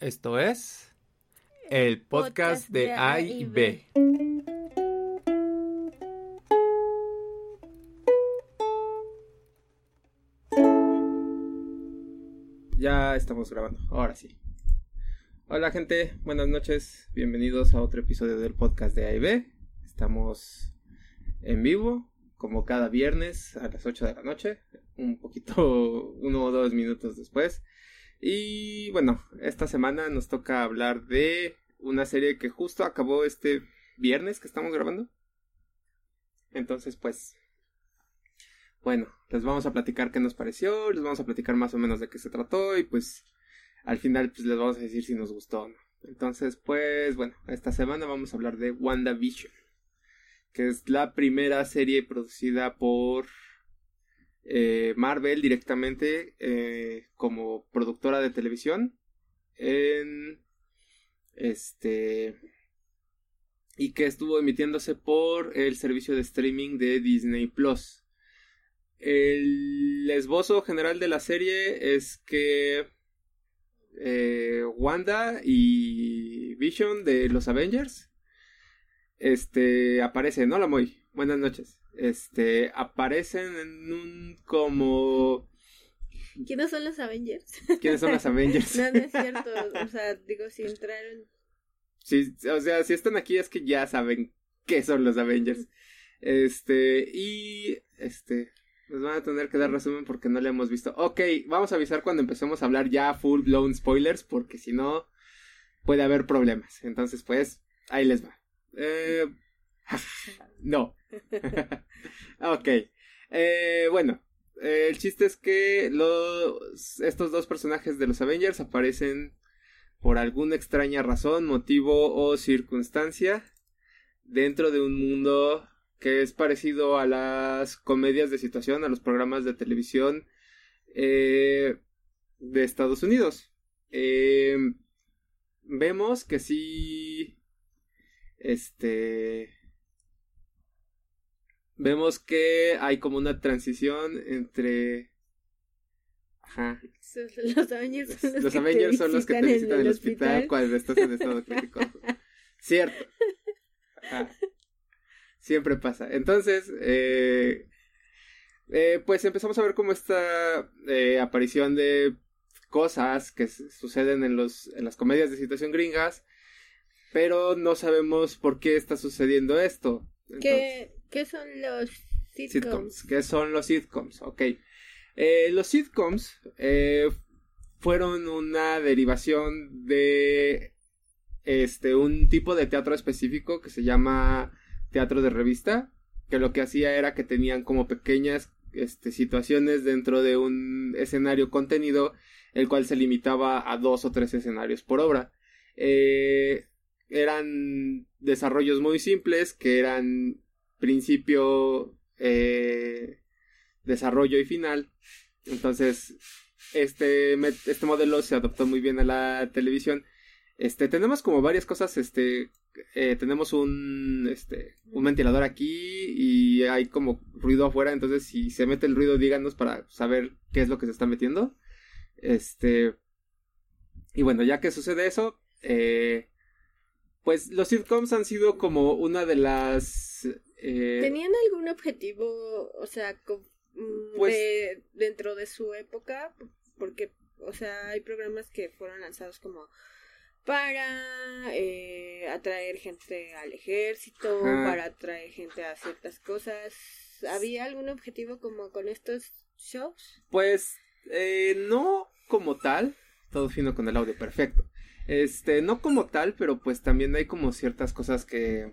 Esto es el podcast de A y B. Ya estamos grabando, ahora sí. Hola gente, buenas noches, bienvenidos a otro episodio del podcast de A y B. Estamos en vivo, como cada viernes a las 8 de la noche, un poquito, uno o dos minutos después. Y bueno, esta semana nos toca hablar de una serie que justo acabó este viernes que estamos grabando. Entonces, pues, bueno, les vamos a platicar qué nos pareció, les vamos a platicar más o menos de qué se trató y pues al final pues les vamos a decir si nos gustó o no. Entonces, pues, bueno, esta semana vamos a hablar de WandaVision, que es la primera serie producida por eh, Marvel directamente eh, como productora de televisión en este y que estuvo emitiéndose por el servicio de streaming de Disney Plus. El esbozo general de la serie es que eh, Wanda y Vision de los Avengers este aparecen. Hola Moy, buenas noches este, aparecen en un como... ¿Quiénes son los Avengers? ¿Quiénes son los Avengers? no, no es cierto, o sea, digo, si entraron... Sí, o sea, si están aquí es que ya saben qué son los Avengers. Este, y, este, nos van a tener que dar resumen porque no le hemos visto. Ok, vamos a avisar cuando empecemos a hablar ya full blown spoilers porque si no puede haber problemas. Entonces, pues, ahí les va. Eh, no. ok. Eh, bueno, el chiste es que los, estos dos personajes de los Avengers aparecen por alguna extraña razón, motivo o circunstancia dentro de un mundo que es parecido a las comedias de situación, a los programas de televisión eh, de Estados Unidos. Eh, vemos que sí, este, vemos que hay como una transición entre... Ajá. Los Avengers son los, los, que, Avengers te son los que te visitan en el hospital, hospital cuando estás en estado crítico. Cierto. Ajá. Siempre pasa. Entonces, eh, eh, pues empezamos a ver como esta eh, aparición de cosas que suceden en, los, en las comedias de situación gringas, pero no sabemos por qué está sucediendo esto. Entonces, ¿Qué son los sitcoms? ¿Qué son los sitcoms? Ok. Eh, los sitcoms eh, fueron una derivación de este un tipo de teatro específico que se llama teatro de revista, que lo que hacía era que tenían como pequeñas este, situaciones dentro de un escenario contenido, el cual se limitaba a dos o tres escenarios por obra. Eh, eran desarrollos muy simples que eran principio, eh, desarrollo y final. Entonces, este, este modelo se adoptó muy bien a la televisión. Este, tenemos como varias cosas, este, eh, tenemos un, este, un ventilador aquí y hay como ruido afuera, entonces si se mete el ruido díganos para saber qué es lo que se está metiendo. Este, y bueno, ya que sucede eso, eh, pues los sitcoms han sido como una de las eh, ¿Tenían algún objetivo, o sea, mm, pues, dentro de su época? Porque, o sea, hay programas que fueron lanzados como para eh, atraer gente al ejército, para atraer gente a ciertas cosas. ¿Había algún objetivo como con estos shows? Pues eh, no como tal, todo fino con el audio perfecto. Este, no como tal, pero pues también hay como ciertas cosas que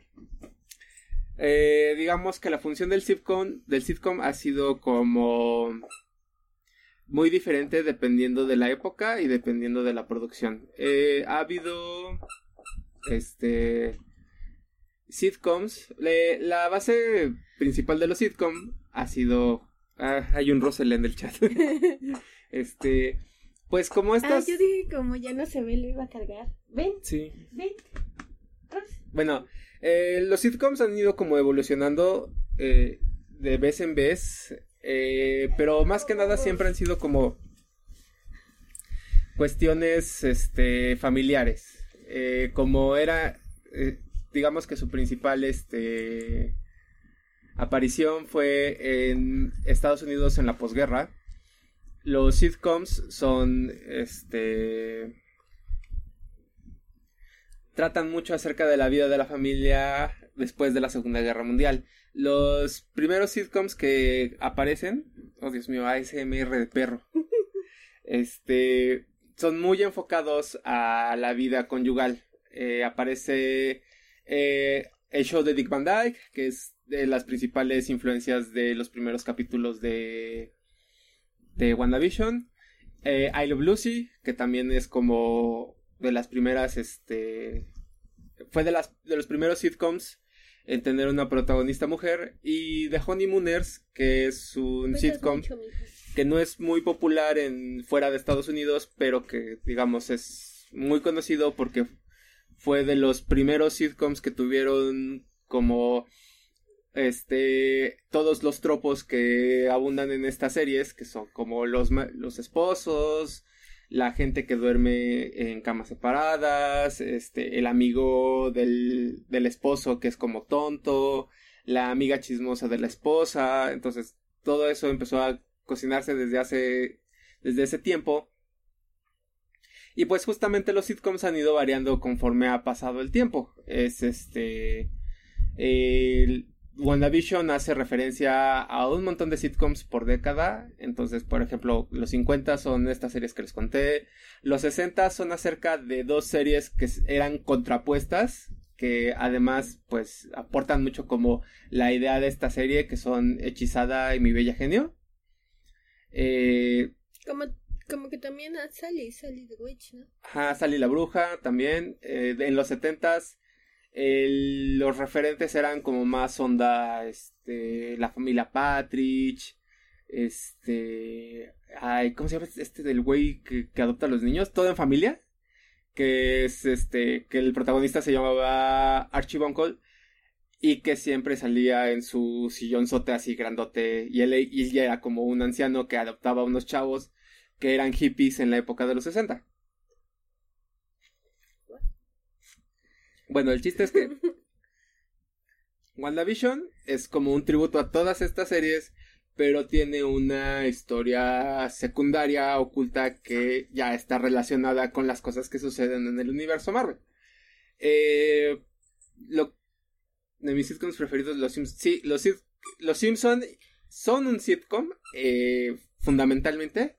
eh, digamos que la función del sitcom, del sitcom ha sido como muy diferente dependiendo de la época y dependiendo de la producción. Eh, ha habido este sitcoms. la base principal de los sitcoms ha sido. Ah, hay un Rosel en el chat. este. Pues como ah, estas. Ah, yo dije como ya no se ve, lo iba a cargar. Ven. Sí. Ven. Bueno, eh, los sitcoms han ido como evolucionando eh, de vez en vez, eh, pero más que nada siempre han sido como cuestiones este, familiares. Como era, digamos que su principal este, aparición fue en Estados Unidos en la posguerra. Los sitcoms son, este, tratan mucho acerca de la vida de la familia después de la Segunda Guerra Mundial. Los primeros sitcoms que aparecen, oh Dios mío, ASMR de perro, este, son muy enfocados a la vida conyugal. Eh, aparece eh, el show de Dick Van Dyke, que es de las principales influencias de los primeros capítulos de, de WandaVision. Eh, I Love Lucy, que también es como de las primeras, este, fue de, las, de los primeros sitcoms en tener una protagonista mujer. Y The Honeymooners, que es un sitcom que no es muy popular en fuera de Estados Unidos, pero que digamos es muy conocido porque fue de los primeros sitcoms que tuvieron como este todos los tropos que abundan en estas series que son como los los esposos la gente que duerme en camas separadas este el amigo del, del esposo que es como tonto la amiga chismosa de la esposa. Entonces todo eso empezó a cocinarse desde hace desde ese tiempo. Y pues justamente los sitcoms han ido variando conforme ha pasado el tiempo. Es este el WandaVision hace referencia a un montón de sitcoms por década. Entonces, por ejemplo, los 50 son estas series que les conté. Los 60 son acerca de dos series que eran contrapuestas. Que además, pues, aportan mucho como la idea de esta serie, que son Hechizada y Mi Bella Genio. Eh, como, como que también a Sally, Sally the Witch, ¿no? Ajá, Sally la Bruja también. Eh, en los 70s los referentes eran como más onda, este, la familia Patrick, este, ay, ¿cómo se llama este del güey que, adopta a los niños? Todo en familia, que es este, que el protagonista se llamaba Archie Buncle y que siempre salía en su sillonzote así grandote y él, y ya era como un anciano que adoptaba a unos chavos que eran hippies en la época de los 60. Bueno, el chiste es que WandaVision es como un tributo a todas estas series, pero tiene una historia secundaria oculta que ya está relacionada con las cosas que suceden en el universo Marvel. Eh, lo, de mis sitcoms preferidos, los Simpsons. Sí, los, los Simpsons son un sitcom, eh, fundamentalmente.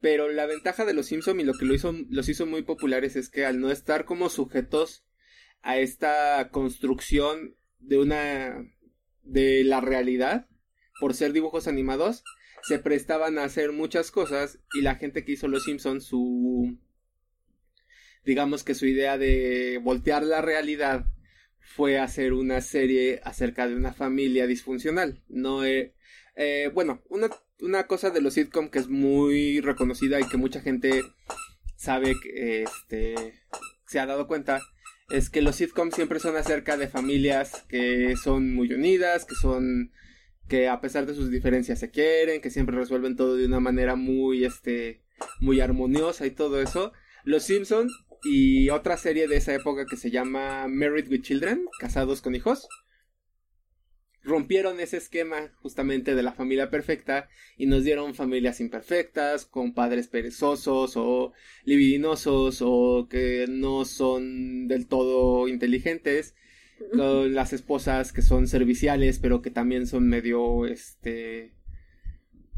Pero la ventaja de los Simpsons y lo que lo hizo, los hizo muy populares es que al no estar como sujetos a esta construcción de una de la realidad por ser dibujos animados se prestaban a hacer muchas cosas y la gente que hizo los Simpsons su digamos que su idea de voltear la realidad fue hacer una serie acerca de una familia disfuncional. No eh, eh, bueno una, una cosa de los sitcom que es muy reconocida y que mucha gente sabe que este se ha dado cuenta es que los sitcoms siempre son acerca de familias que son muy unidas, que son que a pesar de sus diferencias se quieren, que siempre resuelven todo de una manera muy este muy armoniosa y todo eso. Los Simpsons y otra serie de esa época que se llama Married with Children, casados con hijos, rompieron ese esquema justamente de la familia perfecta y nos dieron familias imperfectas, con padres perezosos o libidinosos o que no son del todo inteligentes, con las esposas que son serviciales pero que también son medio este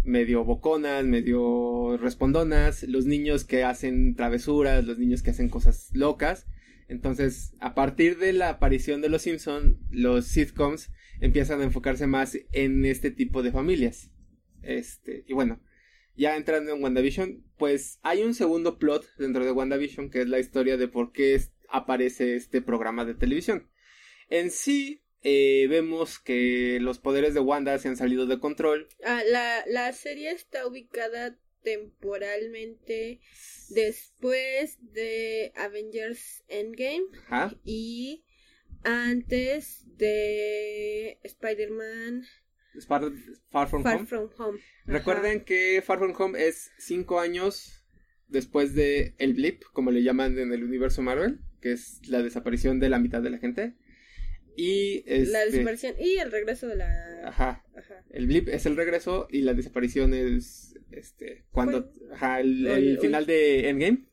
medio boconas, medio respondonas, los niños que hacen travesuras, los niños que hacen cosas locas. Entonces, a partir de la aparición de los Simpson, los sitcoms empiezan a enfocarse más en este tipo de familias. Este, y bueno, ya entrando en WandaVision, pues hay un segundo plot dentro de WandaVision que es la historia de por qué aparece este programa de televisión. En sí, eh, vemos que los poderes de Wanda se han salido de control. Ah, la, la serie está ubicada temporalmente después de Avengers Endgame y antes de Spider-Man. Far, From, Home. Recuerden que Far From Home es cinco años después de el blip, como le llaman en el universo Marvel, que es la desaparición de la mitad de la gente. Y este, la desaparición y el regreso de la ajá, el blip es el regreso y la desaparición es este cuando ajá, el, final de Endgame.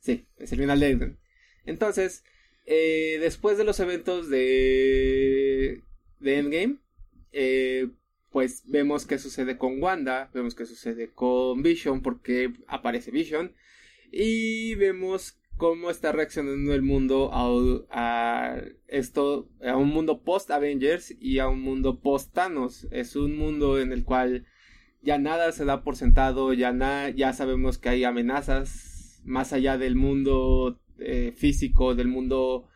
Sí es el final de Endgame. Entonces eh, después de los eventos de de Endgame eh, pues vemos qué sucede con Wanda vemos qué sucede con Vision porque aparece Vision y vemos cómo está reaccionando el mundo a, esto, a un mundo post Avengers y a un mundo post Thanos. Es un mundo en el cual ya nada se da por sentado, ya nada, ya sabemos que hay amenazas más allá del mundo eh, físico, del mundo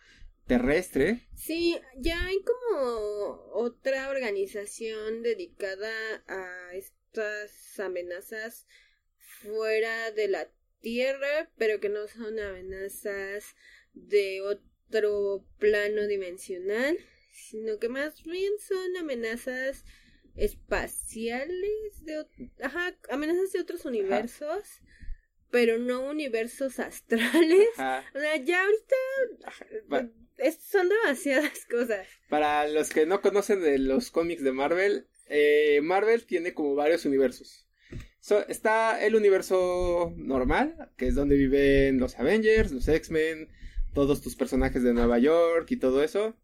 terrestre. Sí, ya hay como otra organización dedicada a estas amenazas fuera de la Tierra, pero que no son amenazas de otro plano dimensional, sino que más bien son amenazas espaciales de ajá, amenazas de otros universos, pero no universos astrales. O sea, ya ahorita son demasiadas cosas. Para los que no conocen de los cómics de Marvel, eh, Marvel tiene como varios universos está el universo normal, que es donde viven los Avengers, los X-Men, todos tus personajes de Nueva York y todo eso.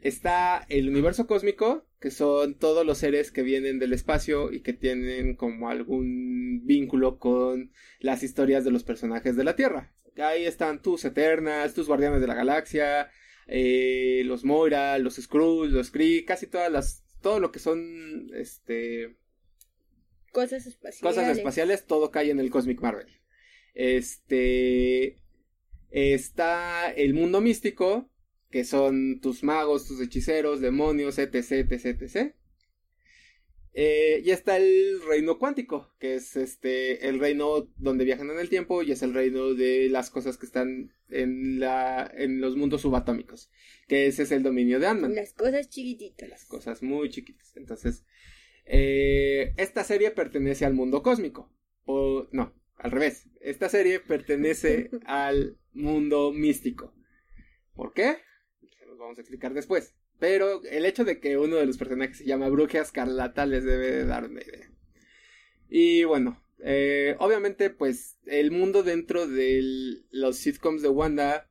Está el universo cósmico, que son todos los seres que vienen del espacio y que tienen como algún vínculo con las historias de los personajes de la Tierra. Ahí están tus Eternas, tus Guardianes de la Galaxia, eh, los Moira, los Skrulls, los Kree, casi todas las, todo lo que son, este, Cosas espaciales. Cosas espaciales, todo cae en el Cosmic Marvel. Este. Está el mundo místico, que son tus magos, tus hechiceros, demonios, etc, etc, etc. Eh, y está el reino cuántico, que es este el reino donde viajan en el tiempo y es el reino de las cosas que están en la en los mundos subatómicos, que ese es el dominio de ant Las cosas chiquititas. Las cosas muy chiquitas. Entonces, eh, esta serie pertenece al mundo cósmico. O no, al revés. Esta serie pertenece al mundo místico. ¿Por qué? Vamos a explicar después. Pero el hecho de que uno de los personajes se llama Bruja Escarlata les debe dar una idea. Y bueno, eh, obviamente pues el mundo dentro de los sitcoms de Wanda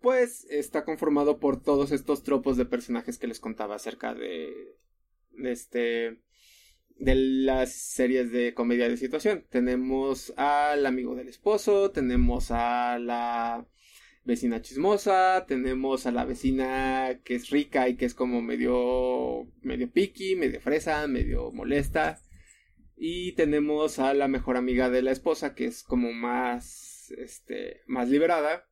pues está conformado por todos estos tropos de personajes que les contaba acerca de, de este de las series de comedia de situación. Tenemos al amigo del esposo, tenemos a la vecina chismosa, tenemos a la vecina que es rica y que es como medio medio picky, medio fresa, medio molesta. Y tenemos a la mejor amiga de la esposa que es como más este más liberada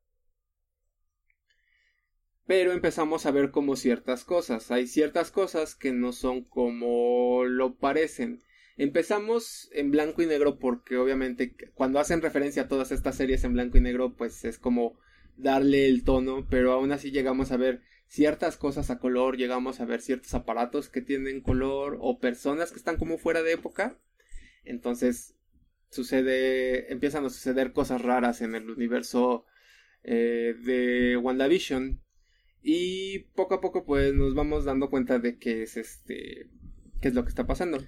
pero empezamos a ver como ciertas cosas. Hay ciertas cosas que no son como lo parecen. Empezamos en blanco y negro porque obviamente cuando hacen referencia a todas estas series en blanco y negro pues es como darle el tono, pero aún así llegamos a ver ciertas cosas a color, llegamos a ver ciertos aparatos que tienen color o personas que están como fuera de época. Entonces sucede, empiezan a suceder cosas raras en el universo eh, de WandaVision y poco a poco pues nos vamos dando cuenta de qué es este qué es lo que está pasando.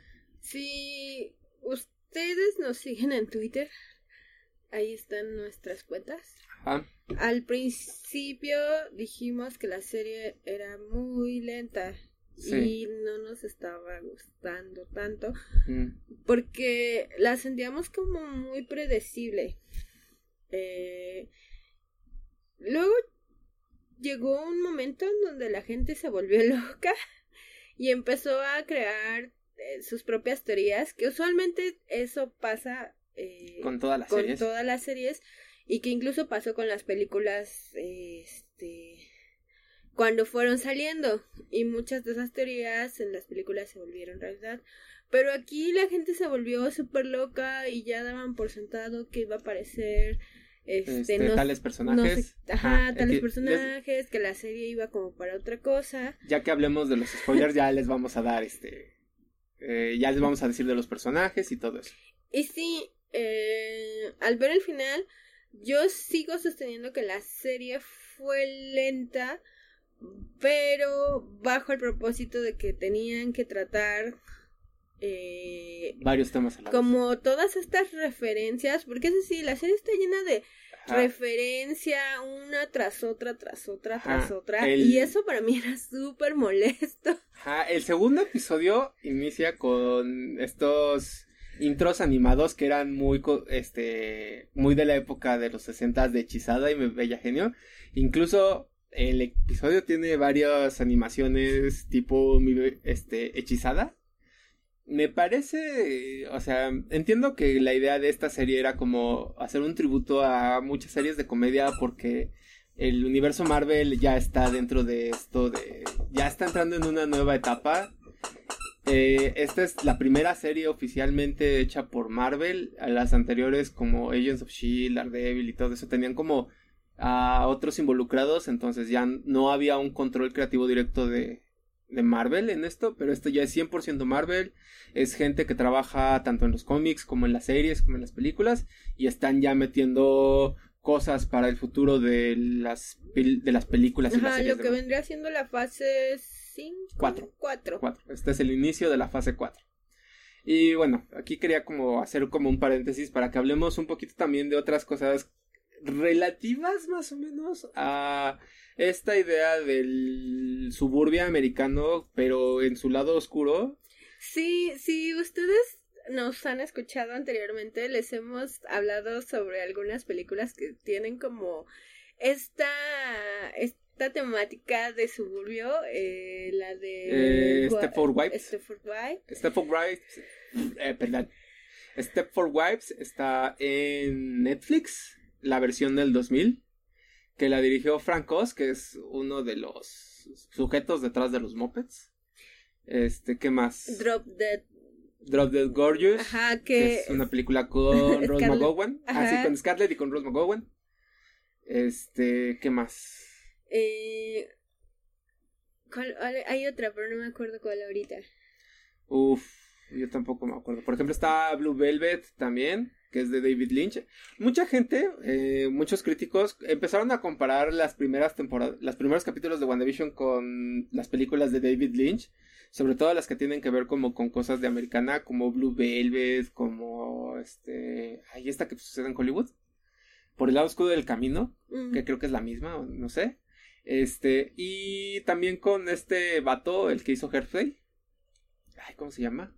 Si ustedes nos siguen en Twitter, ahí están nuestras cuentas. Al principio dijimos que la serie era muy lenta y no nos estaba gustando tanto porque la sentíamos como muy predecible. Eh, luego llegó un momento en donde la gente se volvió loca y empezó a crear eh, sus propias teorías, que usualmente eso pasa eh, con todas las con todas las series y que incluso pasó con las películas este cuando fueron saliendo y muchas de esas teorías en las películas se volvieron realidad pero aquí la gente se volvió súper loca y ya daban por sentado que iba a aparecer este, este tales personajes. ajá, tales personajes, que la serie iba como para otra cosa. Ya que hablemos de los spoilers, ya les vamos a dar este. Eh, ya les vamos a decir de los personajes y todo eso. Y sí, eh, al ver el final, yo sigo sosteniendo que la serie fue lenta, pero bajo el propósito de que tenían que tratar eh, varios temas a la como todas estas referencias, porque es decir, la serie está llena de referencia una tras otra, tras otra, tras otra. Y eso para mí era súper molesto. Ajá. El segundo episodio inicia con estos intros animados que eran muy este muy de la época de los 60 de Hechizada y Bella Genio. Incluso el episodio tiene varias animaciones tipo este Hechizada me parece, o sea, entiendo que la idea de esta serie era como hacer un tributo a muchas series de comedia porque el universo Marvel ya está dentro de esto de, ya está entrando en una nueva etapa. Eh, esta es la primera serie oficialmente hecha por Marvel. A las anteriores como Agents of Shield, Daredevil y todo eso tenían como a otros involucrados, entonces ya no había un control creativo directo de, de Marvel en esto, pero esto ya es 100% Marvel. Es gente que trabaja tanto en los cómics como en las series, como en las películas, y están ya metiendo cosas para el futuro de las, de las películas y las series. Lo que vendría siendo la fase 5. 4. 4. Este es el inicio de la fase 4. Y bueno, aquí quería como hacer como un paréntesis para que hablemos un poquito también de otras cosas relativas más o menos a esta idea del suburbia americano, pero en su lado oscuro. Sí, sí, ustedes nos han escuchado anteriormente, les hemos hablado sobre algunas películas que tienen como esta, esta temática de suburbio, eh, la de... Eh, Stepford Wives. Stepford Wives. Stepford Wives, eh, perdón. Stepford Wives está en Netflix, la versión del 2000 que la dirigió Frank Oz, que es uno de los sujetos detrás de los Muppets. Este, ¿qué más? Drop Dead. Drop Dead Gorgeous. Ajá, que... es una película con Rose McGowan. Así, ah, con Scarlett y con Rose McGowan. Este, ¿qué más? Eh... Hay otra, pero no me acuerdo cuál ahorita. Uf, yo tampoco me acuerdo. Por ejemplo, está Blue Velvet también que es de David Lynch. Mucha gente, eh, muchos críticos, empezaron a comparar las primeras temporadas, los primeros capítulos de WandaVision con las películas de David Lynch, sobre todo las que tienen que ver como con cosas de americana, como Blue Velvet, como este, ahí está que sucede en Hollywood, por el lado oscuro del camino, que creo que es la misma, no sé. Este, y también con este vato, el que hizo Hairplay. Ay, ¿cómo se llama?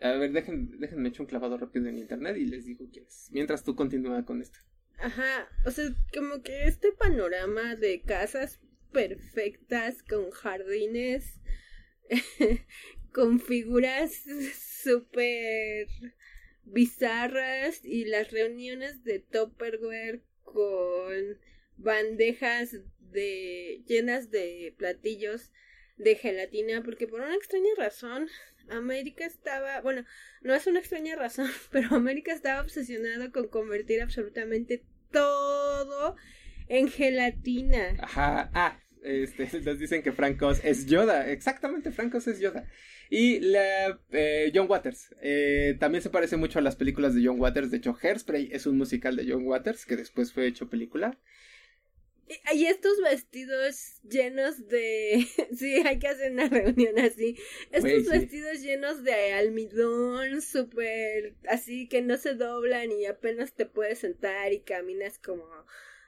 A ver, dejen, déjenme echar un clavado rápido en internet y les digo quién es. Mientras tú continúa con esto. Ajá, o sea, como que este panorama de casas perfectas con jardines, con figuras súper bizarras y las reuniones de Topperware con bandejas llenas de platillos de gelatina porque por una extraña razón América estaba, bueno, no es una extraña razón, pero América estaba obsesionado con convertir absolutamente todo en gelatina. Ajá, ah, este, nos dicen que Francos es Yoda, exactamente, Francos es Yoda. Y la, eh, John Waters, eh, también se parece mucho a las películas de John Waters, de hecho Hairspray es un musical de John Waters que después fue hecho película. Y estos vestidos llenos de... sí, hay que hacer una reunión así. Estos vestidos llenos de almidón, súper así que no se doblan y apenas te puedes sentar y caminas como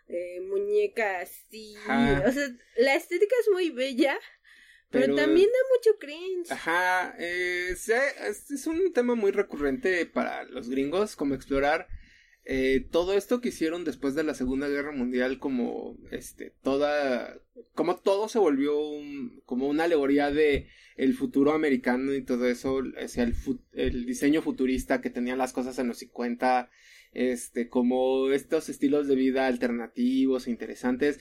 eh, muñeca así. O sea, la estética es muy bella. Pero, también da mucho cringe. Ajá, eh, es un tema muy recurrente para los gringos, como explorar eh, todo esto que hicieron después de la Segunda Guerra Mundial como este toda como todo se volvió como una alegoría de el futuro americano y todo eso o sea, el, el diseño futurista que tenían las cosas en los 50 este como estos estilos de vida alternativos e interesantes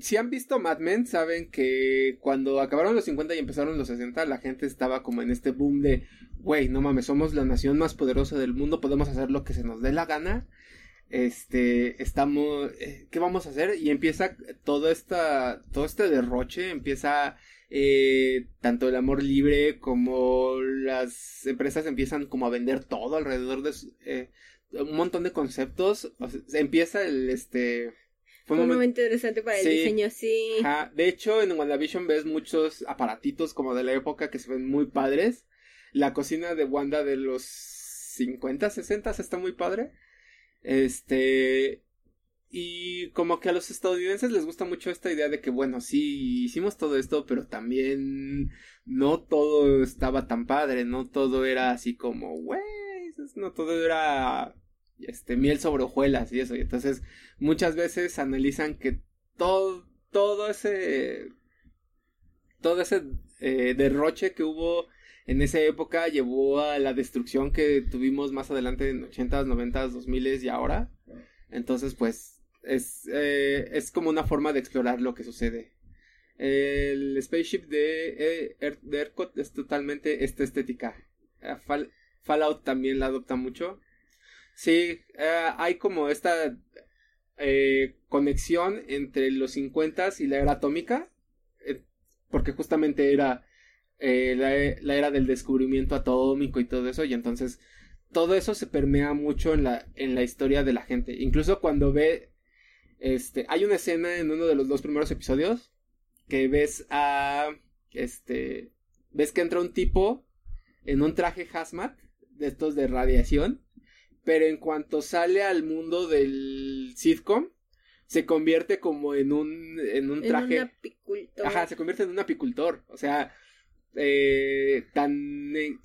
si han visto Mad Men, saben que cuando acabaron los 50 y empezaron los 60, la gente estaba como en este boom de, güey, no mames, somos la nación más poderosa del mundo, podemos hacer lo que se nos dé la gana. Este, estamos, eh, ¿qué vamos a hacer? Y empieza todo esta, todo este derroche, empieza eh, tanto el amor libre como las empresas empiezan como a vender todo alrededor de eh, un montón de conceptos. empieza el este fue un, momento interesante para el diseño, sí. De hecho, en WandaVision ves muchos aparatitos como de la época que se ven muy padres. La cocina de Wanda de los 50, 60 está muy padre. Este. Y como que a los estadounidenses les gusta mucho esta idea de que, bueno, sí, hicimos todo esto, pero también no todo estaba tan padre, no todo era así como, güey, no todo era este, miel sobre hojuelas y eso. Y entonces muchas veces analizan que todo, todo ese, todo ese eh, derroche que hubo en esa época llevó a la destrucción que tuvimos más adelante en 80s, 90s, 2000s y ahora. Entonces, pues, es, eh, es como una forma de explorar lo que sucede. El spaceship de, eh, de ERCOT es totalmente esta estética. Fallout también la adopta mucho. Sí, eh, hay como esta eh, conexión entre los 50 y la era atómica, eh, porque justamente era la, era del descubrimiento atómico y todo eso, y entonces todo eso se permea mucho en la, en la historia de la gente. Incluso cuando ve, este, hay una escena en uno de los dos primeros episodios que ves a, este, ves que entra un tipo en un traje hazmat de estos de radiación pero en cuanto sale al mundo del sitcom, se convierte como en un, en un traje. En un apicultor. Ajá, se convierte en un apicultor. O sea, eh, tan, eh,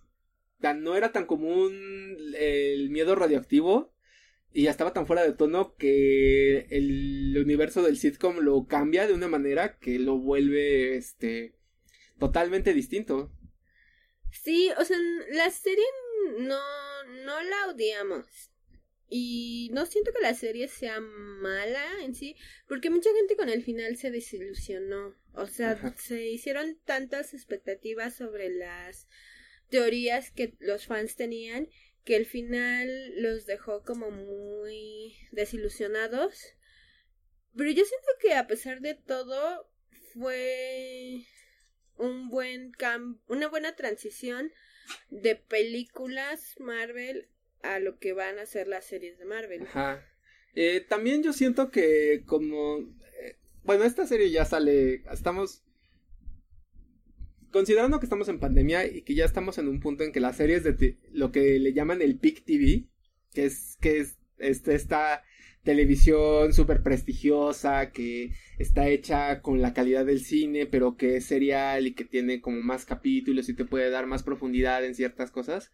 tan no era tan común el miedo radioactivo y ya estaba tan fuera de tono que el universo del sitcom lo cambia de una manera que lo vuelve este totalmente distinto. Sí, o sea, la serie no, no la odiamos. Y no siento que la serie sea mala en sí, porque mucha gente con el final se desilusionó. O sea, se hicieron tantas expectativas sobre las teorías que los fans tenían que el final los dejó como muy desilusionados. Pero yo siento que a pesar de todo fue un buen cam una buena transición de películas Marvel a lo que van a ser las series de Marvel. Ajá. Eh, también yo siento que como... Eh, bueno, esta serie ya sale... Estamos... Considerando que estamos en pandemia y que ya estamos en un punto en que las series de lo que le llaman el Peak TV, que es que es este, esta televisión súper prestigiosa que está hecha con la calidad del cine, pero que es serial y que tiene como más capítulos y te puede dar más profundidad en ciertas cosas,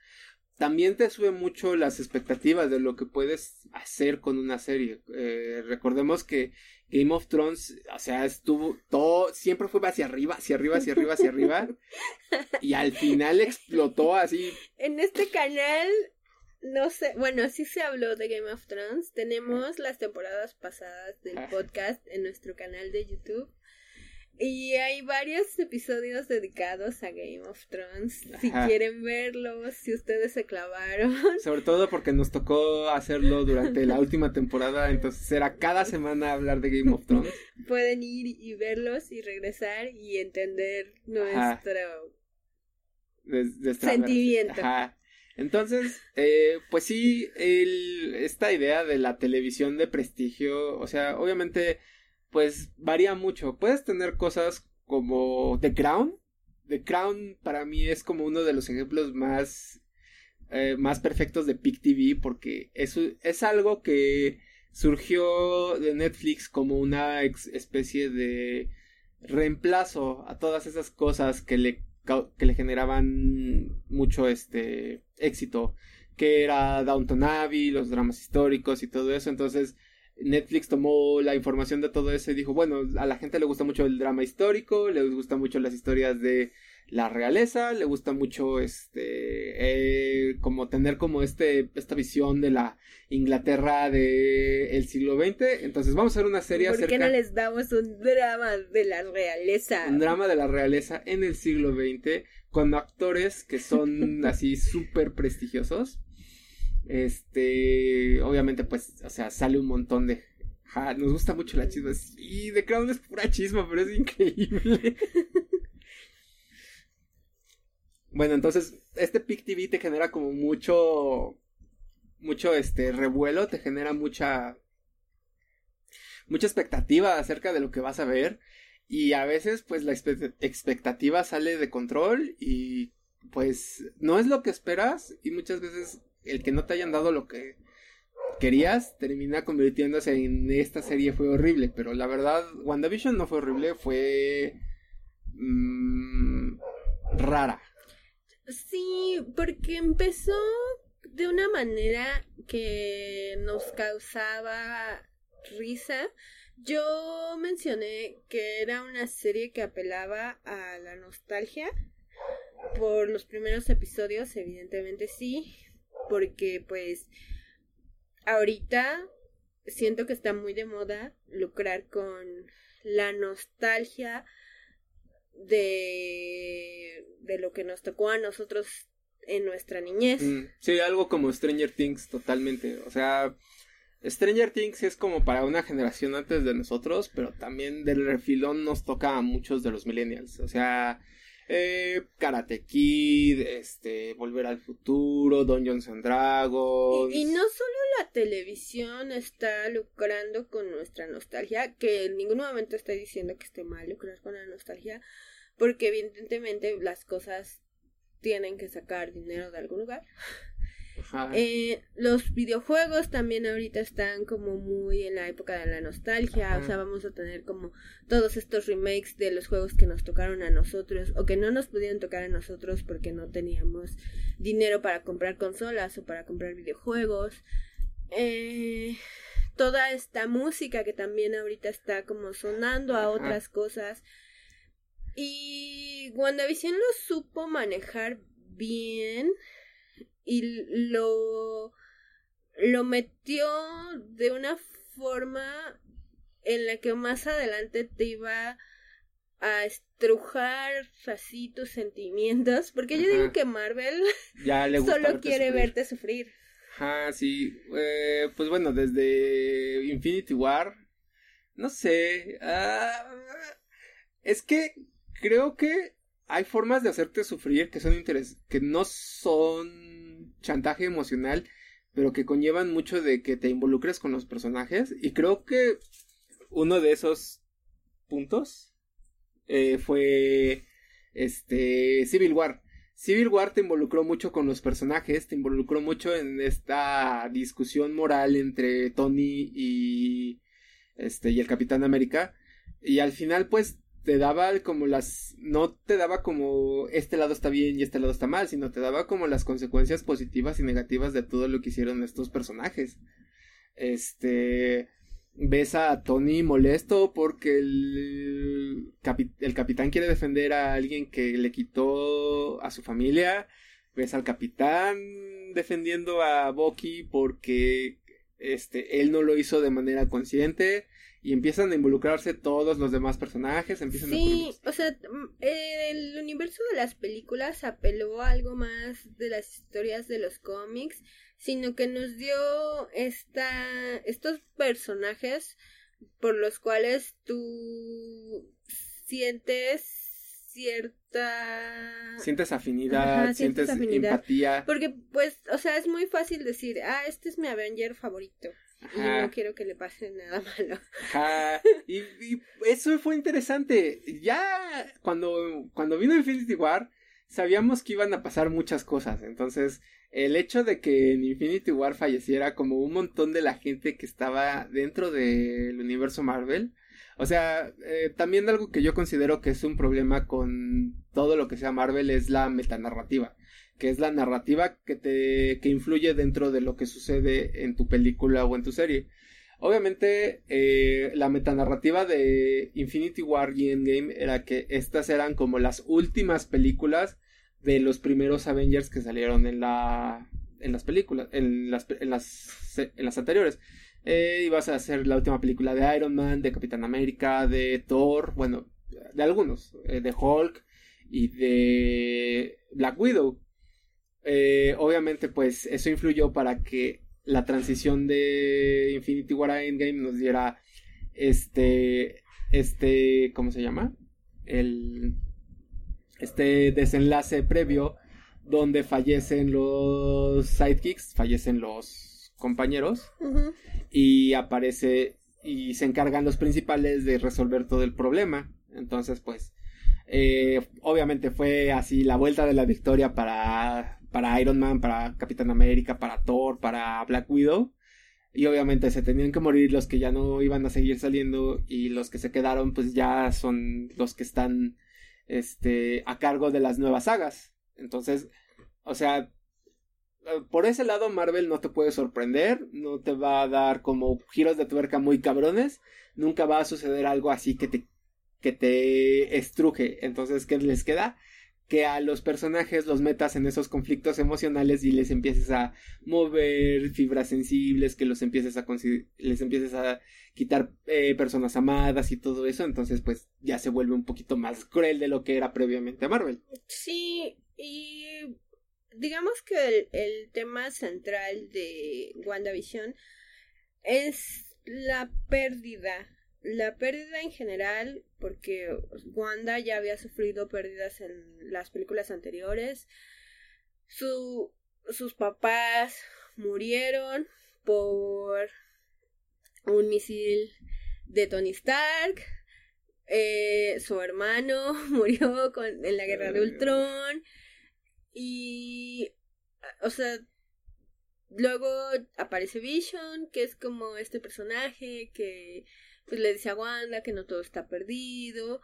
también te sube mucho las expectativas de lo que puedes hacer con una serie. Eh, recordemos que Game of Thrones, o sea, estuvo todo, siempre fue hacia arriba, hacia arriba, hacia arriba, hacia arriba. y al final explotó así. En este canal no sé, bueno, sí se habló de Game of Thrones. Tenemos las temporadas pasadas del ah. podcast en nuestro canal de YouTube. Y hay varios episodios dedicados a Game of Thrones. Si quieren verlos, si ustedes se clavaron. Sobre todo porque nos tocó hacerlo durante la última temporada, entonces era cada semana hablar de Game of Thrones. Pueden ir y verlos y regresar y entender nuestro sentimiento. Entonces, eh, pues sí, el, esta idea de la televisión de prestigio, o sea, obviamente, pues varía mucho. Puedes tener cosas como The Crown. The Crown para mí es como uno de los ejemplos más, eh, más perfectos de Peak TV porque es algo que surgió de Netflix como una especie de reemplazo a todas esas cosas que le que le generaban mucho este éxito, que era Downton Abbey, los dramas históricos y todo eso, entonces Netflix tomó la información de todo eso y dijo, bueno, a la gente le gusta mucho el drama histórico, le gusta mucho las historias de la realeza, le gusta mucho este, eh, como tener como este, esta visión de la Inglaterra del el siglo XX, entonces vamos a hacer una serie ¿Por qué no les damos un drama de la realeza? Un drama de la realeza en el siglo XX con actores que son así súper prestigiosos. Este, obviamente pues, o sea, sale un montón de nos gusta mucho la chisma. Y The Crown es pura chisma, pero es increíble. Bueno, entonces, este Pic TV te genera como mucho, mucho, este, revuelo, te genera mucha, mucha expectativa acerca de lo que vas a ver. Y a veces, pues, la expectativa sale de control y, pues, no es lo que esperas. Y muchas veces el que no te hayan dado lo que querías termina convirtiéndose en esta serie fue horrible. Pero la verdad, WandaVision no fue horrible, fue... Mmm, rara. Sí, porque empezó de una manera que nos causaba risa. Yo mencioné que era una serie que apelaba a la nostalgia. Por los primeros episodios, evidentemente sí, porque pues ahorita siento que está muy de moda lucrar con la nostalgia de, de lo que nos tocó a nosotros en nuestra niñez. Mm, sí, algo como Stranger Things totalmente. O sea, Stranger Things es como para una generación antes de nosotros, pero también del refilón nos toca a muchos de los millennials. O sea, eh, Karate Kid, este, Volver al Futuro, Dungeons and Dragons. Y, y, no solo la televisión está lucrando con nuestra nostalgia, que en ningún momento estoy diciendo que esté mal lucrar con la nostalgia, porque evidentemente las cosas tienen que sacar dinero de algún lugar. Eh, los videojuegos también ahorita están como muy en la época de la nostalgia, o sea, vamos a tener como todos estos remakes de los juegos que nos tocaron a nosotros o que no nos pudieron tocar a nosotros porque no teníamos dinero para comprar consolas o para comprar videojuegos. Eh, toda esta música que también ahorita está como sonando a otras cosas. Y WandaVision lo supo manejar bien y lo, lo metió de una forma en la que más adelante te iba a estrujar así tus sentimientos, porque yo digo que Marvel solo quiere verte sufrir. Ajá, sí. Eh, pues bueno, desde Infinity War, no sé. Ah, es que creo que hay formas de hacerte sufrir que son interes que no son chantaje emocional, pero que conllevan mucho de que te involucres con los personajes. Y creo que uno de esos puntos eh, fue este Civil War. Civil War te involucró mucho con los personajes, te involucró mucho en esta discusión moral entre Tony y este y el Capitán América y al final pues te daba como las no te daba como este lado está bien y este lado está mal, sino te daba como las consecuencias positivas y negativas de todo lo que hicieron estos personajes. Este ves a Tony molesto porque el, el capitán quiere defender a alguien que le quitó a su familia. Ves al capitán defendiendo a Bucky porque este él no lo hizo de manera consciente y empiezan a involucrarse todos los demás personajes, empiezan sí, o sea, mm, el universo de las películas apeló a algo más de las historias de los cómics, sino que nos dio esta estos personajes por los cuales tú sientes cierta sientes afinidad, sientes empatía. Porque pues, o sea, es muy fácil decir, "Ah, este es mi Avenger favorito." Y no quiero que le pase nada malo. Y, eso fue interesante. Ya cuando, cuando vino Infinity War, sabíamos que iban a pasar muchas cosas. Entonces, el hecho de que en Infinity War falleciera como un montón de la gente que estaba dentro del universo Marvel. O sea, eh, también algo que yo considero que es un problema con todo lo que sea Marvel es la metanarrativa que es la narrativa que te que influye dentro de lo que sucede en tu película o en tu serie. Obviamente, eh, la metanarrativa de Infinity War y Endgame era que estas eran como las últimas películas de los primeros Avengers que salieron en la en las películas, en las en las, en las anteriores. Eh, ibas a hacer la última película de Iron Man, de Capitán América, de Thor, bueno, de algunos, eh, de Hulk y de Black Widow. Eh, obviamente, pues eso influyó para que la transición de Infinity War a Endgame nos diera este, este, ¿cómo se llama? El, este desenlace previo donde fallecen los sidekicks, fallecen los compañeros y aparece y se encargan los principales de resolver todo el problema. Entonces, pues, eh, obviamente fue así la vuelta de la victoria para, para Iron Man, para Capitán América, para Thor, para Black Widow. Y obviamente se tenían que morir los que ya no iban a seguir saliendo y los que se quedaron pues ya son los que están este a cargo de las nuevas sagas. Entonces, o sea, por ese lado Marvel no te puede sorprender, no te va a dar como giros de tuerca muy cabrones, nunca va a suceder algo así que te que te estruje. Entonces, ¿qué les queda? Que a los personajes los metas en esos conflictos emocionales y les empieces a mover fibras sensibles, que los empieces a les empieces a quitar eh, personas amadas y todo eso. Entonces, pues ya se vuelve un poquito más cruel de lo que era previamente a Marvel. Sí, y digamos que el, tema central de WandaVision es la pérdida. La pérdida en general, porque Wanda ya había sufrido pérdidas en las películas anteriores. Su, sus papás murieron por un misil de Tony Stark. Eh, su hermano murió con, en la guerra de Ultron. Y, o sea, luego aparece Vision, que es como este personaje que pues le dice a Wanda que no todo está perdido.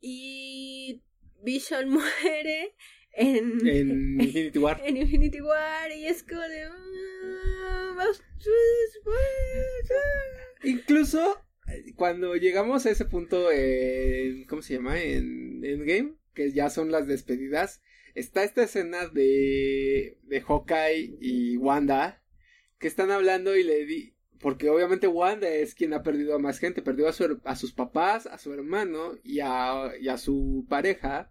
Y Vision muere en, en Infinity War. En Infinity War y es como de... Ah, Incluso cuando llegamos a ese punto en... ¿Cómo se llama? En Endgame, que ya son las despedidas está esta escena de, de Hawkeye y Wanda que están hablando y le di porque obviamente Wanda es quien ha perdido a más gente, perdió a, su, a sus papás, a su hermano y a, y a su pareja.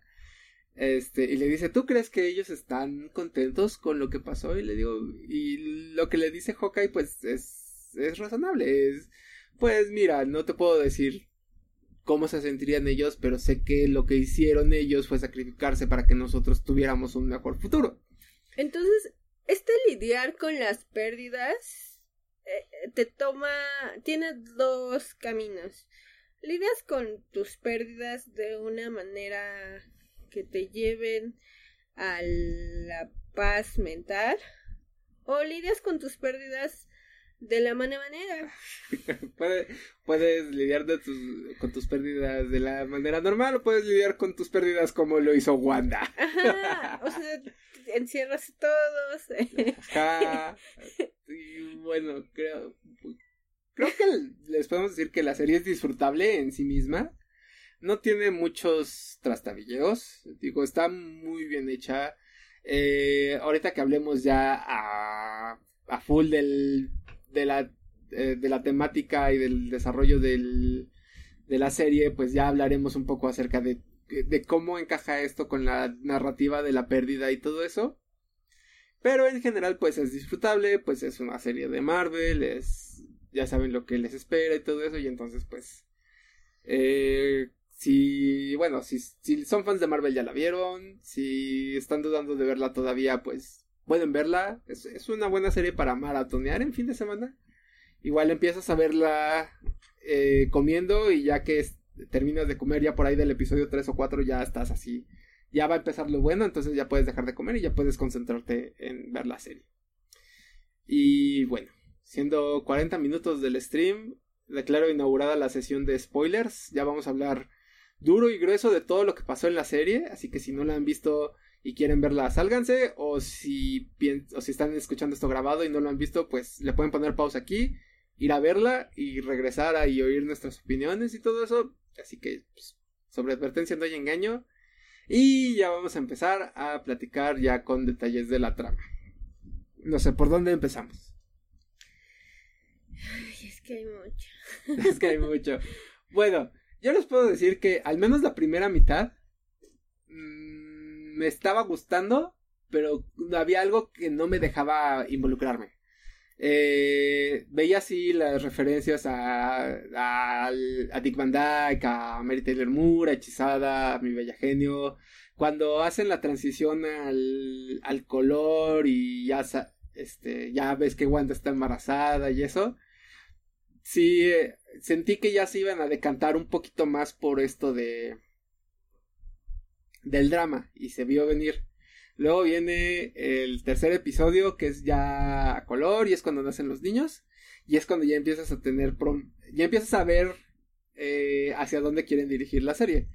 Este, y le dice, ¿tú crees que ellos están contentos con lo que pasó? Y le digo, y lo que le dice Hawkeye, pues es, es razonable. Es, pues mira, no te puedo decir cómo se sentirían ellos, pero sé que lo que hicieron ellos fue sacrificarse para que nosotros tuviéramos un mejor futuro. Entonces, este lidiar con las pérdidas te toma, tiene dos caminos. Lidias con tus pérdidas de una manera que te lleven a la paz mental o lidias con tus pérdidas de la mala manera. puedes, lidiar de tus, con tus pérdidas de la manera normal o puedes lidiar con tus pérdidas como lo hizo Wanda. Ajá, o sea, encierras todos. Y bueno, creo, creo que les podemos decir que la serie es disfrutable en sí misma. No tiene muchos trastabilleos. Digo, está muy bien hecha. Eh, ahorita que hablemos ya a, a full del de la, eh, de la temática y del desarrollo del, de la serie, pues ya hablaremos un poco acerca de, de cómo encaja esto con la narrativa de la pérdida y todo eso. Pero en general, pues es disfrutable, pues es una serie de Marvel, es. ya saben lo que les espera y todo eso, y entonces, pues. Eh, si, bueno, si, si son fans de Marvel ya la vieron, si están dudando de verla todavía, pues pueden verla. Es, una buena serie para maratonear en fin de semana. Igual empiezas a verla eh, comiendo y ya que terminas de comer ya por ahí del episodio 3 o 4 ya estás así. Ya va a empezar lo bueno, entonces ya puedes dejar de comer y ya puedes concentrarte en ver la serie. Y bueno, siendo 40 minutos del stream, declaro inaugurada la sesión de spoilers. Ya vamos a hablar duro y grueso de todo lo que pasó en la serie, así que si no la han visto y quieren verla, sálganse. O si, o si están escuchando esto grabado y no lo han visto, pues le pueden poner pausa aquí, ir a verla y regresar a y oír nuestras opiniones y todo eso. Así que, pues, sobre advertencia no hay engaño. Y ya vamos a empezar a platicar ya con detalles de la trama. No sé, ¿por dónde empezamos? es que hay mucho. es que hay mucho. Bueno, yo les puedo decir que al menos la primera mitad me estaba gustando, pero había algo que no me dejaba involucrarme. Eh, veía así las referencias a, a, Dick Van Dyke, a Mary Taylor Moore, a Hechizada, a Mi Bella Genio. cuando hacen la transición al, al color y ya, este, ya ves que Wanda está embarazada y eso, sí, eh, sentí que ya se iban a decantar un poquito más por esto de del drama y se vio venir. Luego viene el tercer episodio que es ya a color y es cuando nacen los niños y es cuando ya empiezas a tener ya empiezas a ver eh, hacia dónde quieren dirigir la serie.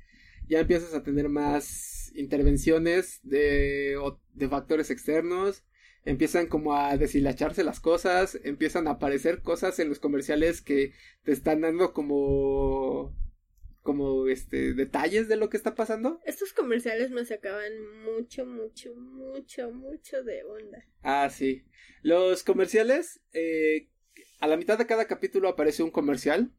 Ya empiezas a tener más intervenciones de, de factores externos, empiezan como a deshilacharse las cosas, empiezan a aparecer cosas en los comerciales que te están dando como como este detalles de lo que está pasando. Estos comerciales me sacaban mucho, mucho, mucho, mucho de onda. Ah, sí. Los comerciales, eh, a la mitad de cada capítulo aparece un comercial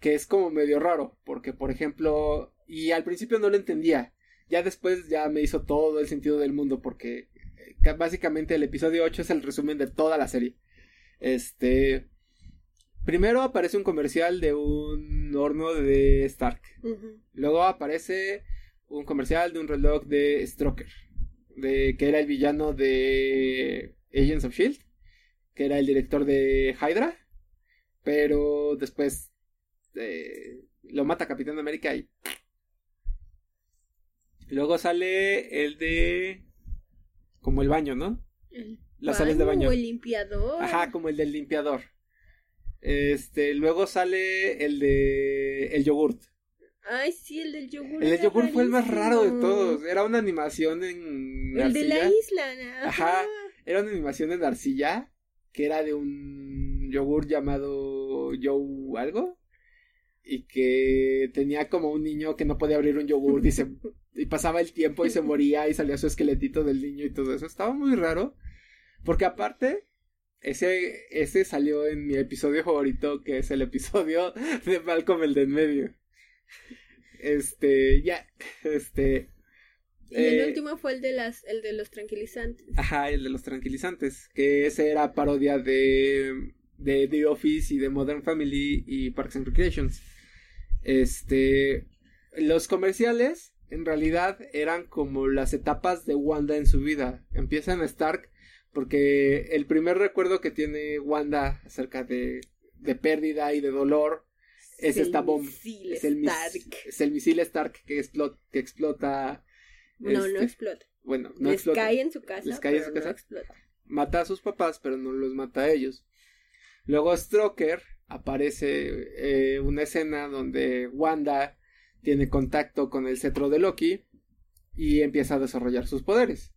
que es como medio raro, porque por ejemplo, y al principio no lo entendía, ya después ya me hizo todo el sentido del mundo, porque eh, básicamente el episodio 8 es el resumen de toda la serie. Este, primero aparece un comercial de un horno de Stark, luego aparece un comercial de un reloj de Stroker, de que era el villano de Agents of Shield, que era el director de Hydra, pero después eh, lo mata Capitán América y luego sale el de como el baño, ¿no? Las sales de baño. Como el limpiador. Ajá, como el del limpiador. Este, luego sale el de el yogurt. Ay, sí, el del yogur. El del yogur fue el más raro de todos. Era una animación en El de la isla. Ajá. Era una animación en arcilla que era de un yogur llamado Joe algo y que tenía como un niño que no podía abrir un yogur y, se, y pasaba el tiempo y se moría y salía su esqueletito del niño y todo eso. Estaba muy raro. Porque aparte, ese, ese salió en mi episodio favorito, que es el episodio de Malcolm el de en medio. Este, ya, este. Y el eh, último fue el de las, el de los tranquilizantes. Ajá, el de los tranquilizantes. Que ese era parodia de, de The Office y de Modern Family y Parks and Recreations. Este, los comerciales en realidad eran como las etapas de Wanda en su vida. Empiezan Stark porque el primer recuerdo que tiene Wanda acerca de, de pérdida y de dolor es, esta bomba. Es el, Stark. es el misil Stark que, explota, que explota. No, no este, explota. Bueno, no Les explota. cae en su casa. Les cae en su casa. Mata a sus papás, pero no los mata a ellos. Luego Stroker aparece eh, una escena donde Wanda tiene contacto con el cetro de Loki y empieza a desarrollar sus poderes.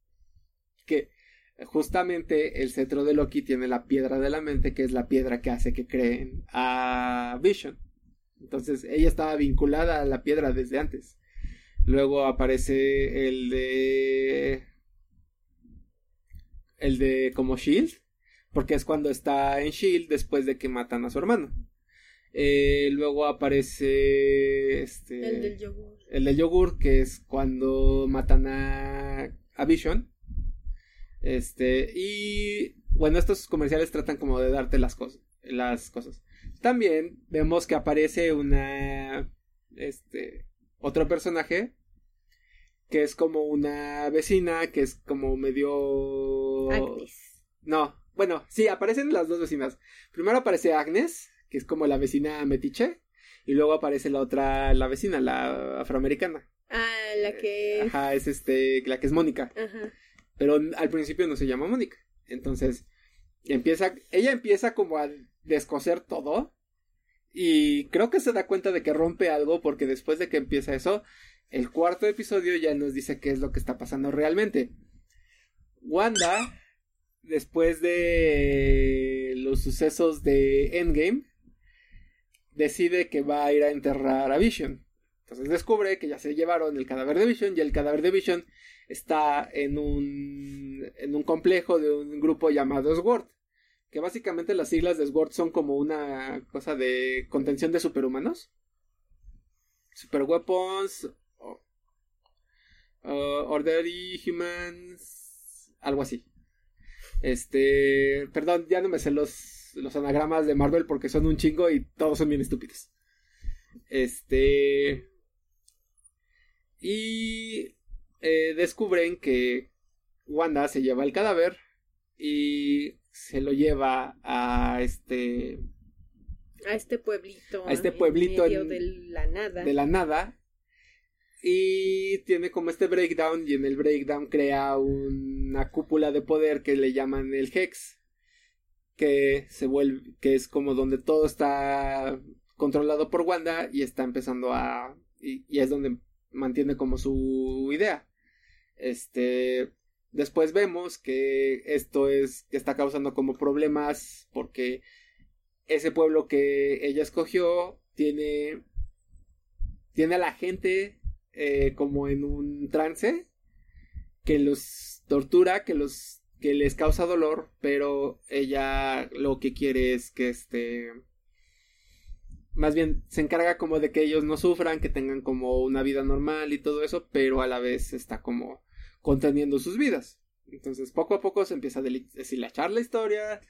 Que justamente el cetro de Loki tiene la piedra de la mente, que es la piedra que hace que creen a Vision. Entonces ella estaba vinculada a la piedra desde antes. Luego aparece el de. El de como Shield, porque es cuando está en Shield después de que matan a su hermano. Eh, luego aparece este, el del yogur. El del yogur, que es cuando matan a, a Vision. Este, y bueno, estos comerciales tratan como de darte las cosas. Las cosas. También vemos que aparece una. Este. Otro personaje. Que es como una vecina. Que es como medio. Agnes. No, bueno, sí, aparecen las dos vecinas. Primero aparece Agnes, que es como la vecina metiche, y luego aparece la otra, la vecina, la afroamericana. Ah, la que... Ajá, es este, la que es Mónica. Ajá. Pero al principio no se llama Mónica. Entonces, empieza, ella empieza como a descoser todo. Y creo que se da cuenta de que rompe algo porque después de que empieza eso, el cuarto episodio ya nos dice qué es lo que está pasando realmente. Wanda después de los sucesos de Endgame, decide que va a ir a enterrar a Vision. Entonces descubre que ya se llevaron el cadáver de Vision y el cadáver de Vision está en un, en un complejo de un grupo llamado SWORD. Que básicamente las siglas de SWORD son como una cosa de contención de superhumanos. Super Weapons. Orderly Humans. Algo así. Este, perdón, ya no me sé los, los anagramas de Marvel porque son un chingo y todos son bien estúpidos. Este. Y eh, descubren que Wanda se lleva el cadáver y se lo lleva a este a este pueblito a este pueblito en medio de la nada. de la nada. Y tiene como este breakdown y en el breakdown crea una cúpula de poder que le llaman el Hex que se vuelve que es como donde todo está controlado por Wanda y está empezando a y, y es donde mantiene como su idea este después vemos que esto es que está causando como problemas porque ese pueblo que ella escogió tiene tiene a la gente eh, como en un trance que los tortura, que los que les causa dolor, pero ella lo que quiere es que este más bien se encarga como de que ellos no sufran, que tengan como una vida normal y todo eso, pero a la vez está como conteniendo sus vidas. Entonces, poco a poco se empieza a deshilachar la historia.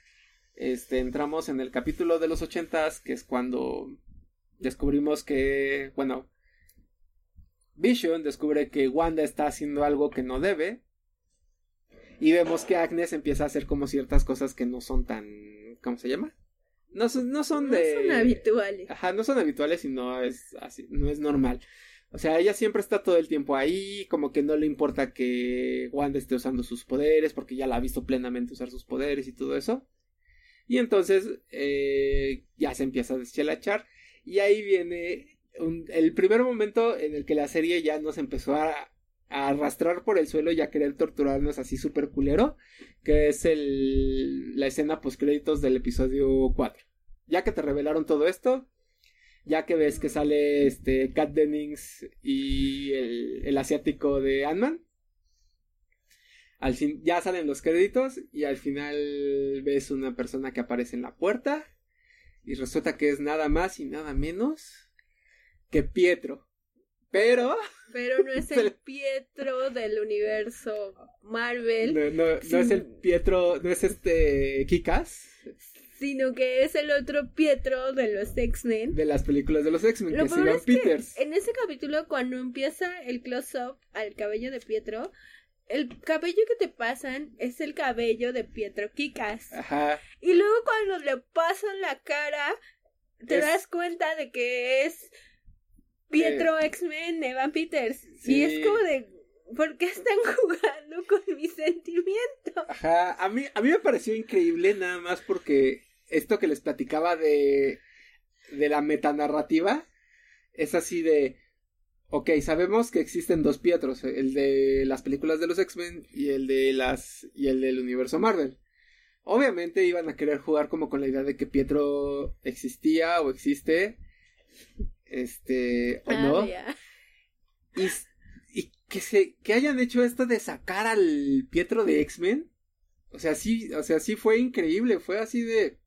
Este, entramos en el capítulo de los ochentas, que es cuando descubrimos que, bueno, Vision descubre que Wanda está haciendo algo que no debe. Y vemos que Agnes empieza a hacer como ciertas cosas que no son tan. ¿Cómo se llama? No son, no son de. No son habituales. Ajá, no son habituales y no es así, no es normal. O sea, ella siempre está todo el tiempo ahí, como que no le importa que Wanda esté usando sus poderes, porque ya la ha visto plenamente usar sus poderes y todo eso. Y entonces eh, ya se empieza a deschelachar. Y ahí viene el primer momento en el que la serie ya nos empezó a, arrastrar por el suelo y a querer torturarnos así súper culero, que es el, la escena post créditos del episodio 4. Ya que te revelaron todo esto, ya que ves que sale este Kat Dennings y el, el asiático de Ant-Man, al fin, ya salen los créditos y al final ves una persona que aparece en la puerta y resulta que es nada más y nada menos que Pietro. Pero. Pero no es el Pietro del universo Marvel. No, no, no es el Pietro, no es este Kikas. Sino que es el otro Pietro de los X-Men. De las películas de los X-Men, que se llama Peters. en ese capítulo, cuando empieza el close-up al cabello de Pietro, el cabello que te pasan es el cabello de Pietro Kikas. Ajá. Y luego cuando le pasan la cara, te das cuenta de que es Pietro eh, X-Men, Evan Peters. Y es como de, ¿por qué están jugando con mis sentimientos? Ajá, a mí, a mí me pareció increíble nada más porque esto que les platicaba de, de la metanarrativa es así de, ok, sabemos que existen dos Pietros, el de las películas de los X-Men y el de las, y el del universo Marvel. Obviamente iban a querer jugar como con la idea de que Pietro existía o existe este, o ah, no. Y, y, que se, que hayan hecho esto de sacar al Pietro de X-Men. O sea, sí, o sea, sí fue increíble, fue así de.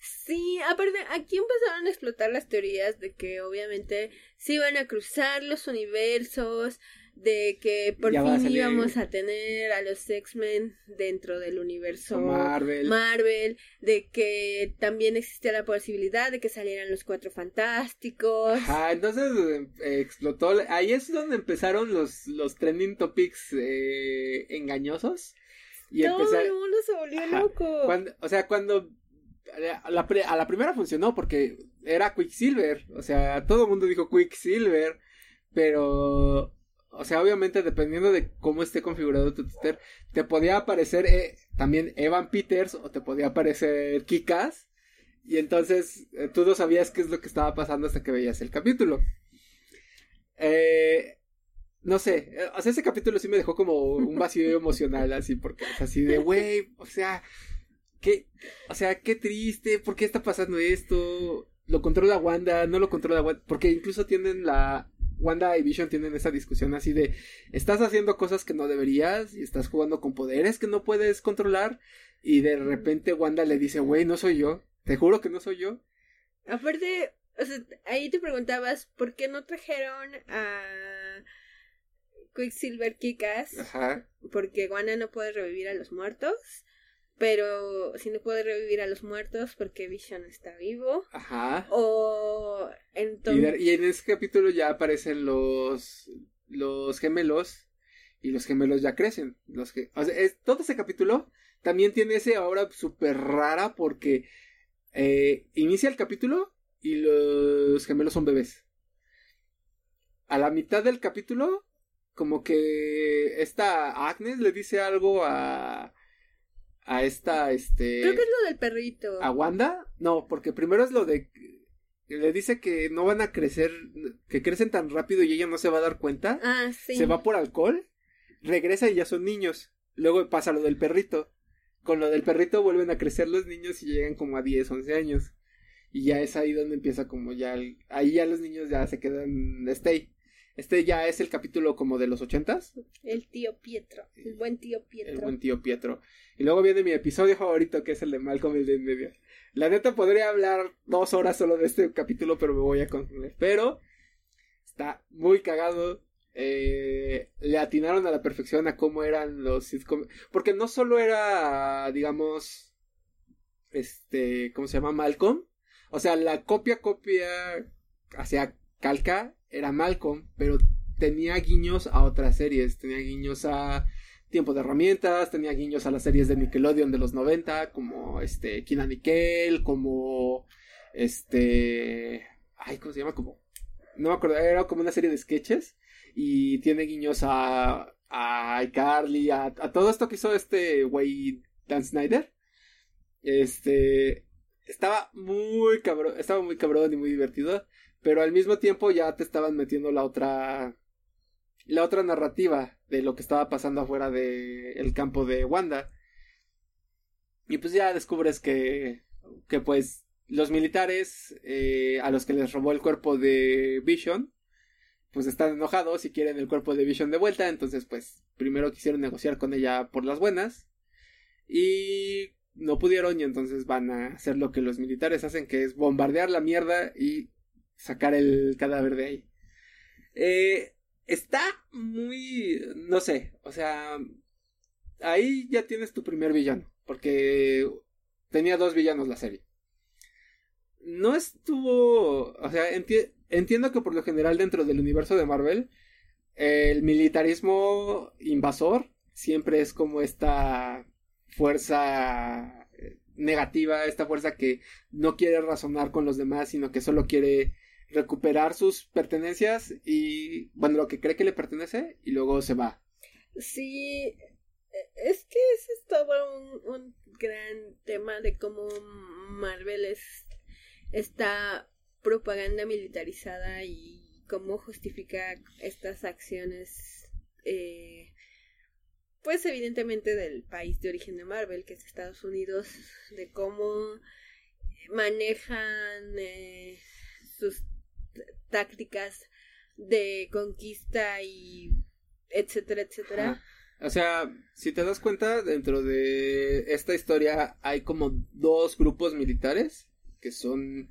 Sí, aparte, aquí empezaron a explotar las teorías de que obviamente se iban a cruzar los universos, de que por fin íbamos a tener a los X-Men dentro del universo Marvel. Marvel, de que también existía la posibilidad de que salieran los cuatro fantásticos. Ajá, entonces eh, explotó, ahí es donde empezaron los, los trending topics eh, engañosos. Y Todo el mundo se volvió loco. o sea, cuando a la, primera funcionó porque era Quicksilver, o sea, todo el mundo dijo Quicksilver, pero o sea, obviamente dependiendo de cómo esté configurado tu Twitter, te podía aparecer eh, también Evan Peters o te podía aparecer Kikas. Y entonces eh, tú no sabías qué es lo que estaba pasando hasta que veías el capítulo. Eh, no sé, o sea, ese capítulo sí me dejó como un vacío emocional, así, porque es así de, güey, o sea, qué, o sea, qué triste, ¿por qué está pasando esto? Lo controla Wanda, no lo controla Wanda, porque incluso tienen la, Wanda y Vision tienen esa discusión así de estás haciendo cosas que no deberías y estás jugando con poderes que no puedes controlar y de repente Wanda le dice, güey, no soy yo, te juro que no soy yo. Aparte, o sea, ahí te preguntabas, ¿por qué no trajeron a Quicksilver Kikas? Ajá. Porque Wanda no puede revivir a los muertos. Pero si no puede revivir a los muertos porque Vision está vivo. Ajá. O entonces. Y, en ese capítulo ya aparecen los. los gemelos. y los gemelos ya crecen. Los que, o sea, es, todo ese capítulo también tiene ese obra súper rara porque eh, inicia el capítulo y los gemelos son bebés. A la mitad del capítulo, como que esta Agnes le dice algo a a esta este Creo que es lo del perrito. ¿A Wanda? No, porque primero es lo de le dice que no van a crecer, que crecen tan rápido y ella no se va a dar cuenta. Ah, sí. Se va por alcohol, regresa y ya son niños. Luego pasa lo del perrito. Con lo del perrito vuelven a crecer los niños y llegan como a 10, 11 años. Y ya es ahí donde empieza como ya... ahí ya los niños ya se quedan... Stay. Este ya es el capítulo como de los ochentas. El tío Pietro. El buen tío Pietro. El buen tío Pietro. Y luego viene mi episodio favorito que es el de Malcolm el de en medio. La neta podría hablar dos horas solo de este capítulo, pero me voy a concluir. Pero está muy cagado. Eh, le atinaron a la perfección a cómo eran los sitcoms. Porque no solo era, digamos, este, ¿cómo se llama? Malcolm. O sea, la copia, copia, hacia calca, era Malcolm, pero tenía guiños a otras series. Tenía guiños a Tiempo de Herramientas, tenía guiños a las series de Nickelodeon de los 90, como este, Kina Nickel, como este, ay, ¿cómo se llama? Como, no me acuerdo, era como una serie de sketches y tiene guiños a, a iCarly, a, a todo esto que hizo este güey Dan Snyder. Este, estaba muy cabrón, estaba muy cabrón y muy divertido, pero al mismo tiempo ya te estaban metiendo la otra la otra narrativa de lo que estaba pasando afuera del campo de Wanda. Y pues ya descubres que, que pues los militares eh, a los que les robó el cuerpo de Vision, pues están enojados y quieren el cuerpo de Vision de vuelta, entonces pues primero quisieron negociar con ella por las buenas y no pudieron y entonces van a hacer lo que los militares hacen, que es bombardear la mierda y sacar el cadáver de ahí. Eh, está muy, no sé, o sea, ahí ya tienes tu primer villano, porque tenía dos villanos la serie. No estuvo, o sea, entiendo que por lo general dentro del universo de Marvel, el militarismo invasor siempre es como esta fuerza negativa, esta fuerza que no quiere razonar con los demás, sino que solo quiere recuperar sus pertenencias y, bueno, lo que cree que le pertenece y luego se va. Sí, es que es todo un, un gran tema de cómo Marvel es esta propaganda militarizada y cómo justifica estas acciones, eh, pues evidentemente del país de origen de Marvel, que es Estados Unidos, de cómo manejan eh, sus tácticas de conquista y etcétera, etcétera. O sea, si te das cuenta, dentro de esta historia hay como dos grupos militares que son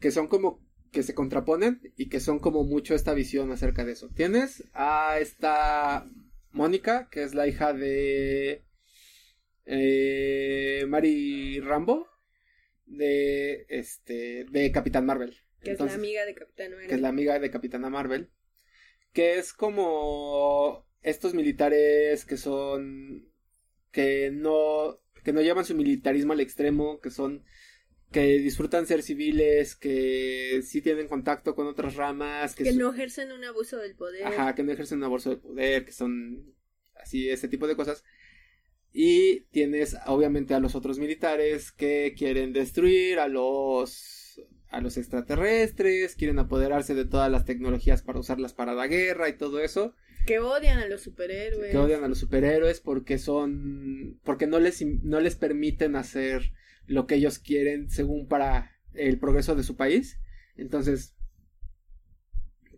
que son como que se contraponen y que son como mucho esta visión acerca de eso. Tienes a esta Mónica, que es la hija de eh, Mary Rambo de este de Capitán Marvel. Que es la amiga de Capitana Marvel. Que es la amiga de Capitana Marvel. Que es como estos militares que son. que no. que no llevan su militarismo al extremo, que son. que disfrutan ser civiles, que sí tienen contacto con otras ramas. Que, no ejercen un abuso del poder. Ajá, que no ejercen un abuso del poder, que son. así, ese tipo de cosas. Y tienes obviamente a los otros militares que quieren destruir a los a los extraterrestres, quieren apoderarse de todas las tecnologías para usarlas para la guerra y todo eso. Que odian a los superhéroes. Que odian a los superhéroes porque son. porque no les, no les permiten hacer lo que ellos quieren según para el progreso de su país. Entonces.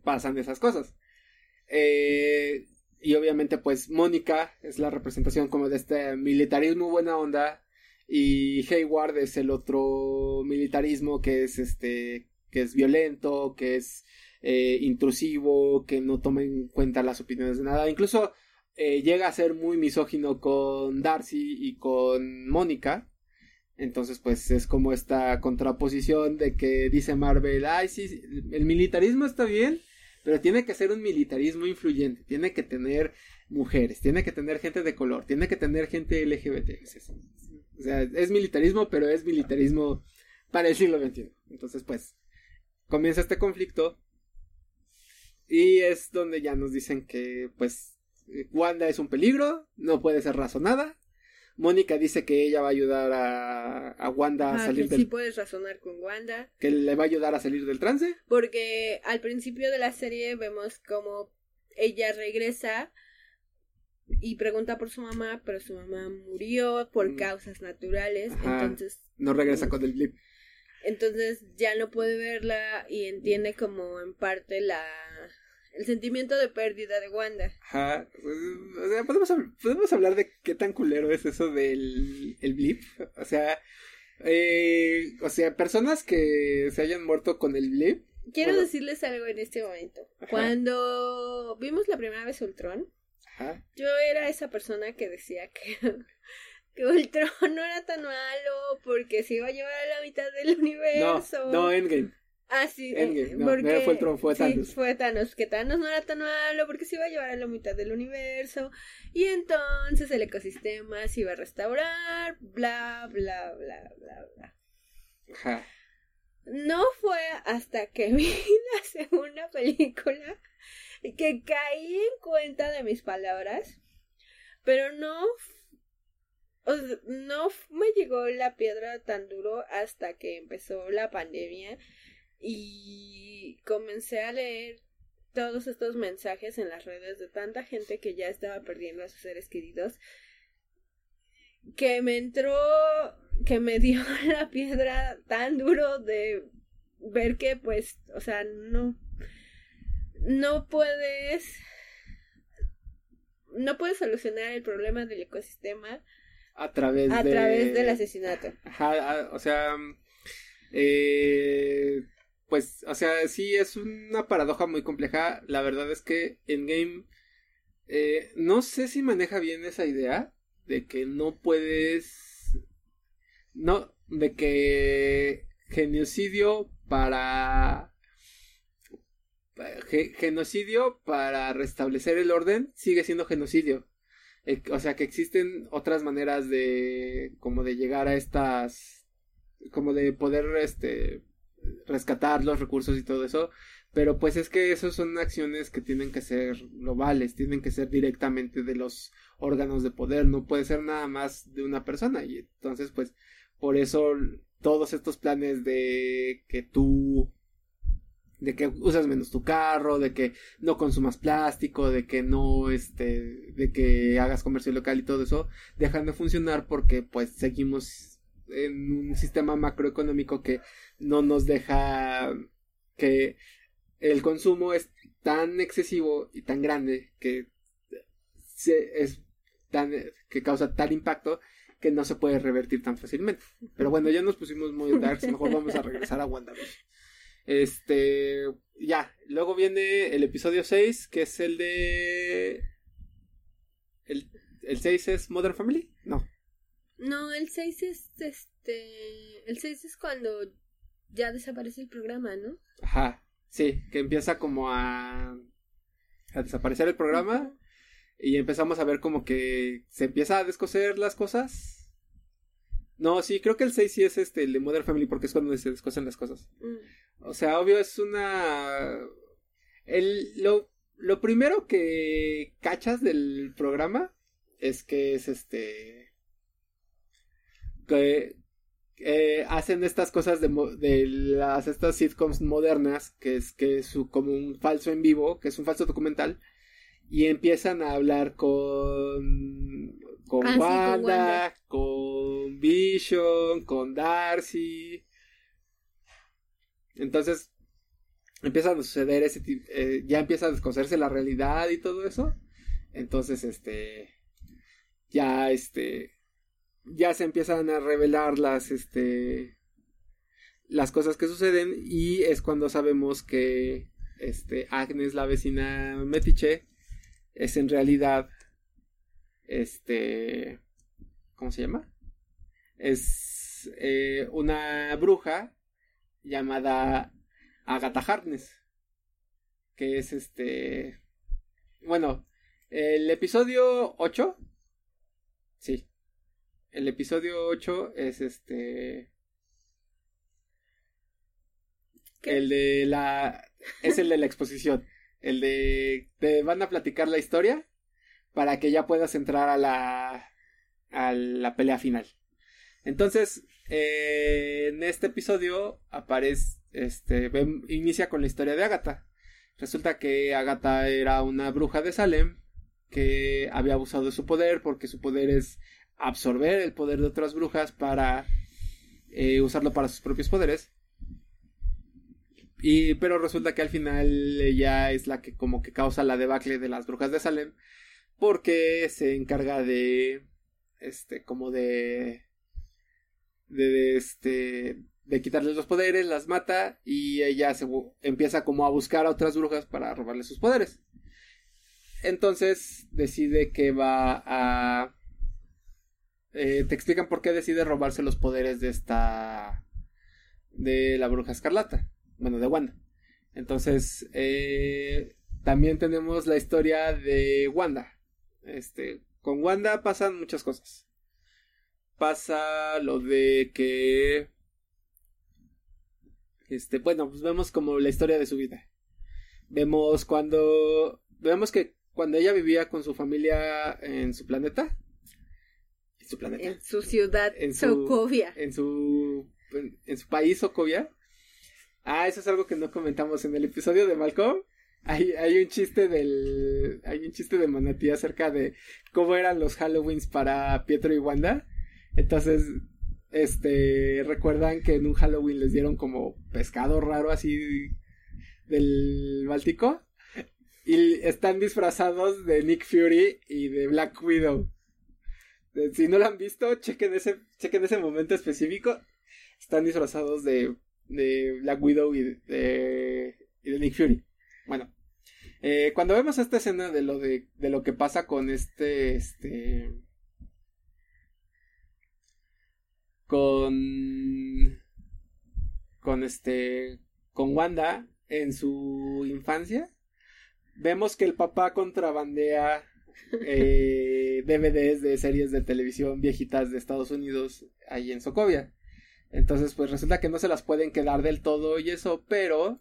pasan esas cosas. Eh, y obviamente, pues, Mónica es la representación como de este militarismo buena onda y Hayward es el otro militarismo que es este que es violento, que es eh, intrusivo, que no toma en cuenta las opiniones de nada. Incluso eh, llega a ser muy misógino con Darcy y con Mónica. Entonces, pues es como esta contraposición de que dice Marvel, ay, sí, el militarismo está bien, pero tiene que ser un militarismo influyente, tiene que tener mujeres, tiene que tener gente de color, tiene que tener gente LGBT. O sea, es militarismo, pero es militarismo para el siglo XXI. Entonces, pues, comienza este conflicto y es donde ya nos dicen que, pues, Wanda es un peligro, no puede ser razonada. Mónica dice que ella va a ayudar a, Wanda a salir que del... Sí puedes razonar con Wanda. Que le va a ayudar a salir del trance. Porque al principio de la serie vemos como ella regresa y pregunta por su mamá, pero su mamá murió por mm. causas naturales, entonces... No regresa con el blip. Entonces ya no puede verla y entiende como en parte la el sentimiento de pérdida de Wanda. Ajá. Pues, o sea, ¿podemos, podemos hablar de qué tan culero es eso del el blip. O sea, eh, o sea, personas que se hayan muerto con el blip. Quiero decirles algo en este momento. Cuando vimos la primera vez Ultron, yo era esa persona que decía que, que Ultron no era tan malo porque se iba a llevar a la mitad del universo. No, no Endgame. Ah, sí, Endgame, no, porque fue Ultron, fue Thanos. Sí, fue Thanos, que Thanos no era tan malo porque se iba a llevar a la mitad del universo y entonces el ecosistema se iba a restaurar, bla, bla, bla, bla, bla. Ajá. No fue hasta que vi la segunda película que caí en cuenta de mis palabras, pero no, no me llegó la piedra tan duro hasta que empezó la pandemia y comencé a leer todos estos mensajes en las redes de tanta gente que ya estaba perdiendo a sus seres queridos que me entró que me dio la piedra tan duro de ver que pues o sea no no puedes no puedes solucionar el problema del ecosistema a través a través del asesinato. Ajá, o sea eh, pues o sea sí es una paradoja muy compleja. La verdad es que en game eh, no sé si maneja bien esa idea de que no puedes no de que genocidio para genocidio para restablecer el orden sigue siendo genocidio. Eh, o sea que existen otras maneras de como de llegar a estas como de poder este rescatar los recursos y todo eso, pero pues es que eso son acciones que tienen que ser globales, tienen que ser directamente de los órganos de poder, no puede ser nada más de una persona y entonces pues por eso todos estos planes de que tú de que usas menos tu carro, de que no consumas plástico, de que no, este, de que hagas comercio local y todo eso, dejan de funcionar porque pues seguimos en un sistema macroeconómico que no nos deja que el consumo es tan excesivo y tan grande que se, es tan, que causa tal impacto que no se puede revertir tan fácilmente. Pero bueno, ya nos pusimos muy darks, mejor vamos a regresar a WandaVision. Este, ya, luego viene el episodio 6, que es el de... ¿El, el 6 es Modern Family? No. No, el 6 es este... El 6 es cuando ya desaparece el programa, ¿no? Ajá, sí, que empieza como a... a desaparecer el programa. Y empezamos a ver como que se empieza a descoser las cosas no, sí, creo que el 6 sí es este, el de Modern Family, porque es cuando se descosen las cosas. Mm. O sea, obvio, es una. El, lo, lo primero que cachas del programa es que es este. que eh, hacen estas cosas de, de, las estas sitcoms modernas, que es que es como un falso en vivo, que es un falso documental, y empiezan a hablar con con, ah, Wanda, con Vision, con Darcy. Entonces empieza a suceder ese tipo, eh, ya empieza a desconocerse la realidad y todo eso. Entonces, este, ya, este, ya se empiezan a revelar las, este, las cosas que suceden y es cuando sabemos que, este, Agnes, la vecina Metiche, es en realidad este, ¿cómo se llama? Es eh, una bruja llamada Agatha Harkness, que es este, bueno, El episodio 8. Sí. El episodio 8 es este. El de la. Es el de la exposición. El de. Te van a platicar la historia para que ya puedas entrar a la. a la pelea final. Entonces, eh, en este episodio aparece. Este. inicia con la historia de Agatha. Resulta que Agatha era una bruja de Salem que había abusado de su poder porque su poder es absorber el poder de otras brujas para eh, usarlo para sus propios poderes. Y, pero resulta que al final ella es la que como que causa la debacle de las brujas de Salem. Porque se encarga de. Este, como de. De, este. De quitarles los poderes, las mata. Y ella empieza como a buscar a otras brujas para robarle sus poderes. Entonces decide que va a. Eh, te explican por qué decide robarse los poderes de esta. de la bruja escarlata bueno, de Wanda. Entonces, eh, también tenemos la historia de Wanda. Este, con Wanda pasan muchas cosas. Pasa lo de que, este, bueno, pues vemos como la historia de su vida. Vemos cuando, vemos que cuando ella vivía con su familia en su planeta, en su planeta, en su ciudad, en su, Sokovia, en su, en su país Sokovia, Ah, eso es algo que no comentamos en el episodio de Malcolm. Hay, hay un chiste del. Hay un chiste de Manatí acerca de cómo eran los Halloweens para Pietro y Wanda. Entonces, este. Recuerdan que en un Halloween les dieron como pescado raro así del Báltico. Y están disfrazados de Nick Fury y de Black Widow. Si no lo han visto, chequen ese, chequen ese momento específico. Están disfrazados de de Black Widow y de, y de Nick Fury. Bueno, eh, cuando vemos esta escena de lo de, de lo que pasa con este, este, con, con este, con Wanda en su infancia, vemos que el papá contrabandea eh, DVDs de series de televisión viejitas de Estados Unidos ahí en Sokovia. Entonces, pues resulta que no se las pueden quedar del todo y eso, pero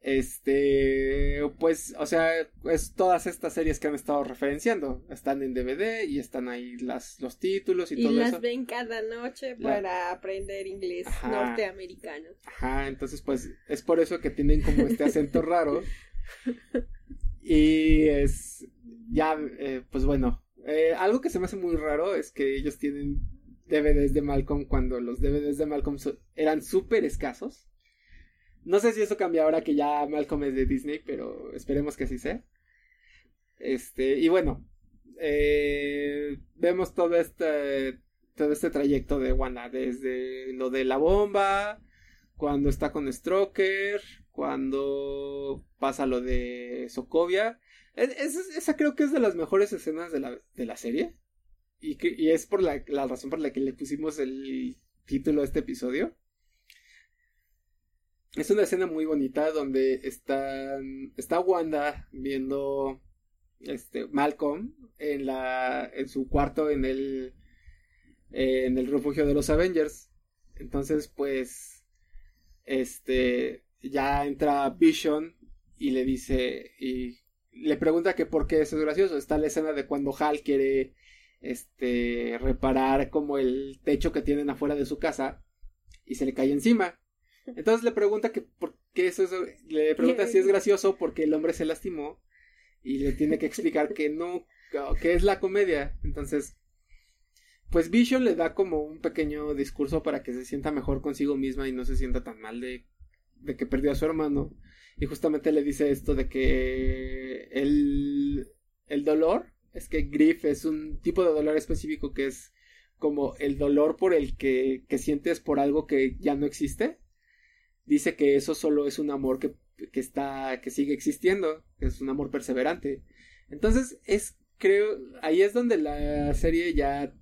este, pues, o sea, pues todas estas series que han estado referenciando están en DVD y están ahí las, los títulos y, todo eso. Y las ven cada noche para aprender inglés norteamericano. Ajá, entonces pues es por eso que tienen como este acento raro. Y es, ya, eh, pues bueno, eh, algo que se me hace muy raro es que ellos tienen DVDs de Malcolm cuando los DVDs de Malcolm eran súper escasos. No sé si eso cambia ahora que ya Malcolm es de Disney, pero esperemos que así sea. Este, y bueno, eh, vemos todo este, todo este trayecto de Wanda, desde lo de la bomba, cuando está con Stroker, cuando pasa lo de Sokovia. esa creo que es de las mejores escenas de la, de la serie. Y, que, y es por la, la razón por la que le pusimos el título a este episodio. Es una escena muy bonita donde está, está Wanda viendo este Malcolm en la en su cuarto en el en el refugio de los Avengers. Entonces, pues este ya entra Vision y le dice y le pregunta que por qué eso es gracioso. Está la escena de cuando Hal quiere este, reparar como el techo que tienen afuera de su casa y se le cae encima. Entonces le pregunta que por qué eso es, le pregunta si es gracioso porque el hombre se lastimó y le tiene que explicar que no, que es la comedia. Entonces, pues Vision le da como un pequeño discurso para que se sienta mejor consigo misma y no se sienta tan mal de, de que perdió a su hermano. Y justamente le dice esto de que el, el dolor es que grief es un tipo de dolor específico que es como el dolor por el que, que sientes por algo que ya no existe. Dice que eso solo es un amor que, que está, que sigue existiendo, es un amor perseverante. Entonces, es, creo, ahí es donde la serie ya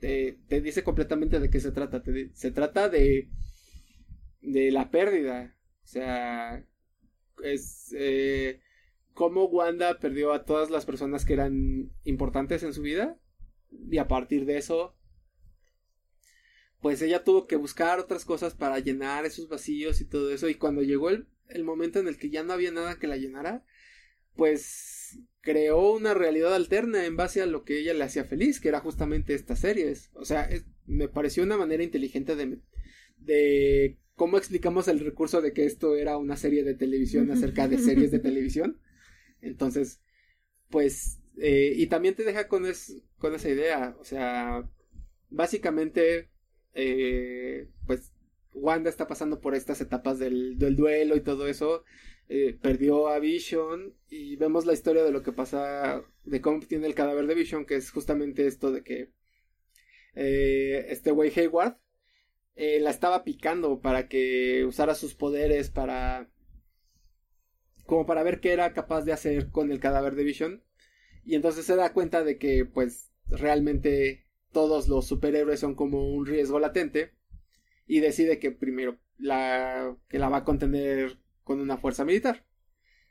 te, te dice completamente de qué se trata. se trata de, de la pérdida. O sea, es, eh, cómo Wanda perdió a todas las personas que eran importantes en su vida y a partir de eso pues ella tuvo que buscar otras cosas para llenar esos vacíos y todo eso y cuando llegó el, el momento en el que ya no había nada que la llenara pues creó una realidad alterna en base a lo que ella le hacía feliz, que era justamente estas series. O sea, me pareció una manera inteligente de, de cómo explicamos el recurso de que esto era una serie de televisión acerca de series de televisión. Entonces, pues, eh, y también te deja con, con esa idea, o sea, básicamente, eh, pues, Wanda está pasando por estas etapas del, duelo y todo eso, eh, perdió a Vision y vemos la historia de lo que pasa, de cómo tiene el cadáver de Vision, que es justamente esto de que eh, este güey Hayward la estaba picando para que usara sus poderes para... como para ver qué era capaz de hacer con el cadáver de Vision. Y entonces se da cuenta de que pues realmente todos los superhéroes son como un riesgo latente y decide que primero la que la va a contener con una fuerza militar.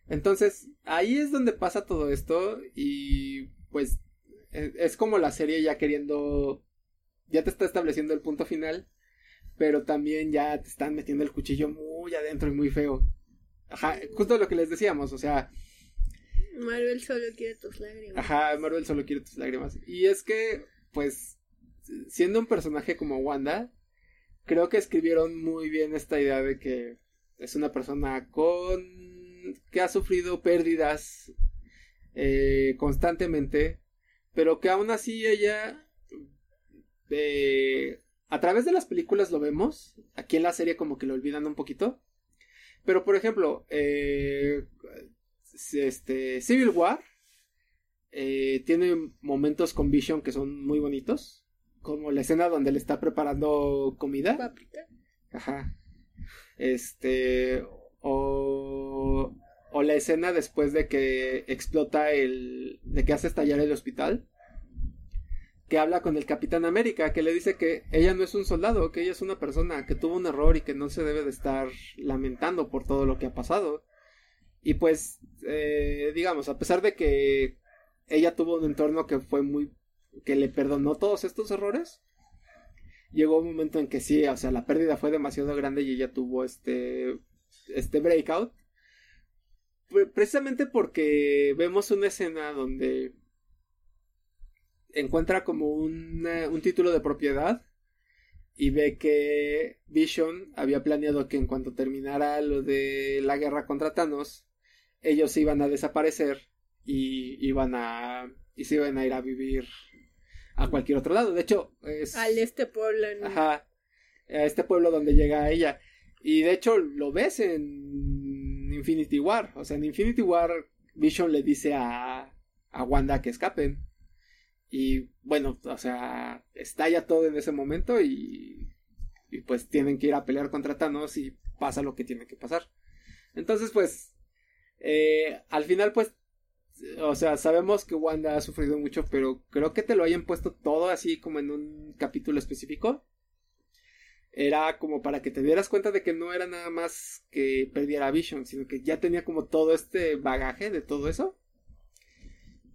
Entonces, ahí es donde pasa todo esto y pues e, es como la serie ya queriendo, ya te está estableciendo el punto final, pero también ya te están metiendo el cuchillo muy adentro y muy feo. Ajá, justo lo que les decíamos, o sea... Marvel solo quiere tus lágrimas. Ajá, Marvel solo quiere tus lágrimas. Y es que, pues, siendo un personaje como Wanda, creo que escribieron muy bien esta idea de que es una persona con que ha sufrido pérdidas eh, constantemente, pero que aún así ella eh, a través de las películas lo vemos, aquí en la serie como que lo olvidan un poquito, pero por ejemplo, eh, este Civil War tiene momentos con Vision que son muy bonitos, como la escena donde le está preparando comida. Ajá. Este. O. O la escena después de que explota el. de que hace estallar el hospital. Que habla con el Capitán América, que le dice que ella no es un soldado, que ella es una persona que tuvo un error y que no se debe de estar lamentando por todo lo que ha pasado. Y pues, eh, digamos, a pesar de que ella tuvo un entorno que fue muy. que le perdonó todos estos errores, llegó un momento en que sí, o sea, la pérdida fue demasiado grande y ella tuvo este, este breakout. Precisamente porque vemos una escena donde encuentra como un, un título de propiedad y ve que Vision había planeado que en cuanto terminara lo de la guerra contra Thanos, ellos iban a desaparecer y iban a y se iban a ir a vivir a cualquier otro lado. De hecho, es. Al este pueblo. Ajá. A este pueblo donde llega ella. Y de hecho, lo ves en Infinity War. O sea, en Infinity War, Vision le dice a, a Wanda que escapen. Y bueno, o sea, estalla todo en ese momento y, y pues tienen que ir a pelear contra Thanos y pasa lo que tiene que pasar. Entonces, pues, eh, al final, pues, o sea, sabemos que Wanda ha sufrido mucho, pero creo que te lo hayan puesto todo así como en un capítulo específico. Era como para que te dieras cuenta de que no era nada más que perdiera Vision, sino que ya tenía como todo este bagaje de todo eso.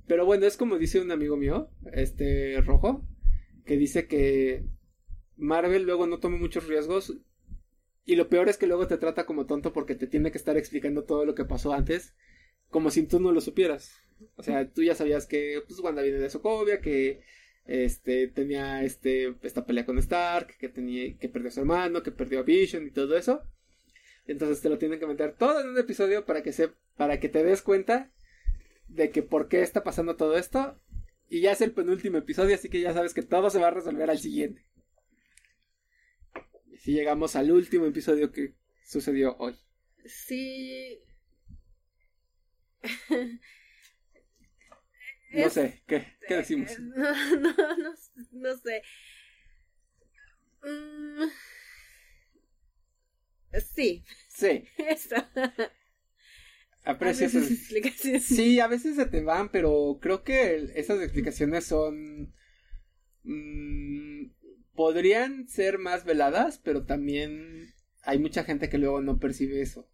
Pero bueno, es como dice un amigo mío, este rojo, que dice que Marvel luego no toma muchos riesgos y lo peor es que luego te trata como tonto porque te tiene que estar explicando todo lo que pasó antes como si tú no lo supieras. O sea, tú ya sabías que pues Wanda viene de Sokovia, que este tenía este esta pelea con Stark, que tenía que perdió a su hermano, que perdió a Vision y todo eso. Entonces te lo tienen que meter todo en un episodio para que se para que te des cuenta de que por qué está pasando todo esto y ya es el penúltimo episodio, así que ya sabes que todo se va a resolver al siguiente. Y si llegamos al último episodio que sucedió hoy. Sí, no sé, ¿qué, ¿qué decimos? No, no, no, no sé. Mm, sí. Sí. Eso. Aprecio esas explicaciones. Sí, a veces se te van, pero creo que esas explicaciones son. Mmm, podrían ser más veladas, pero también hay mucha gente que luego no percibe eso.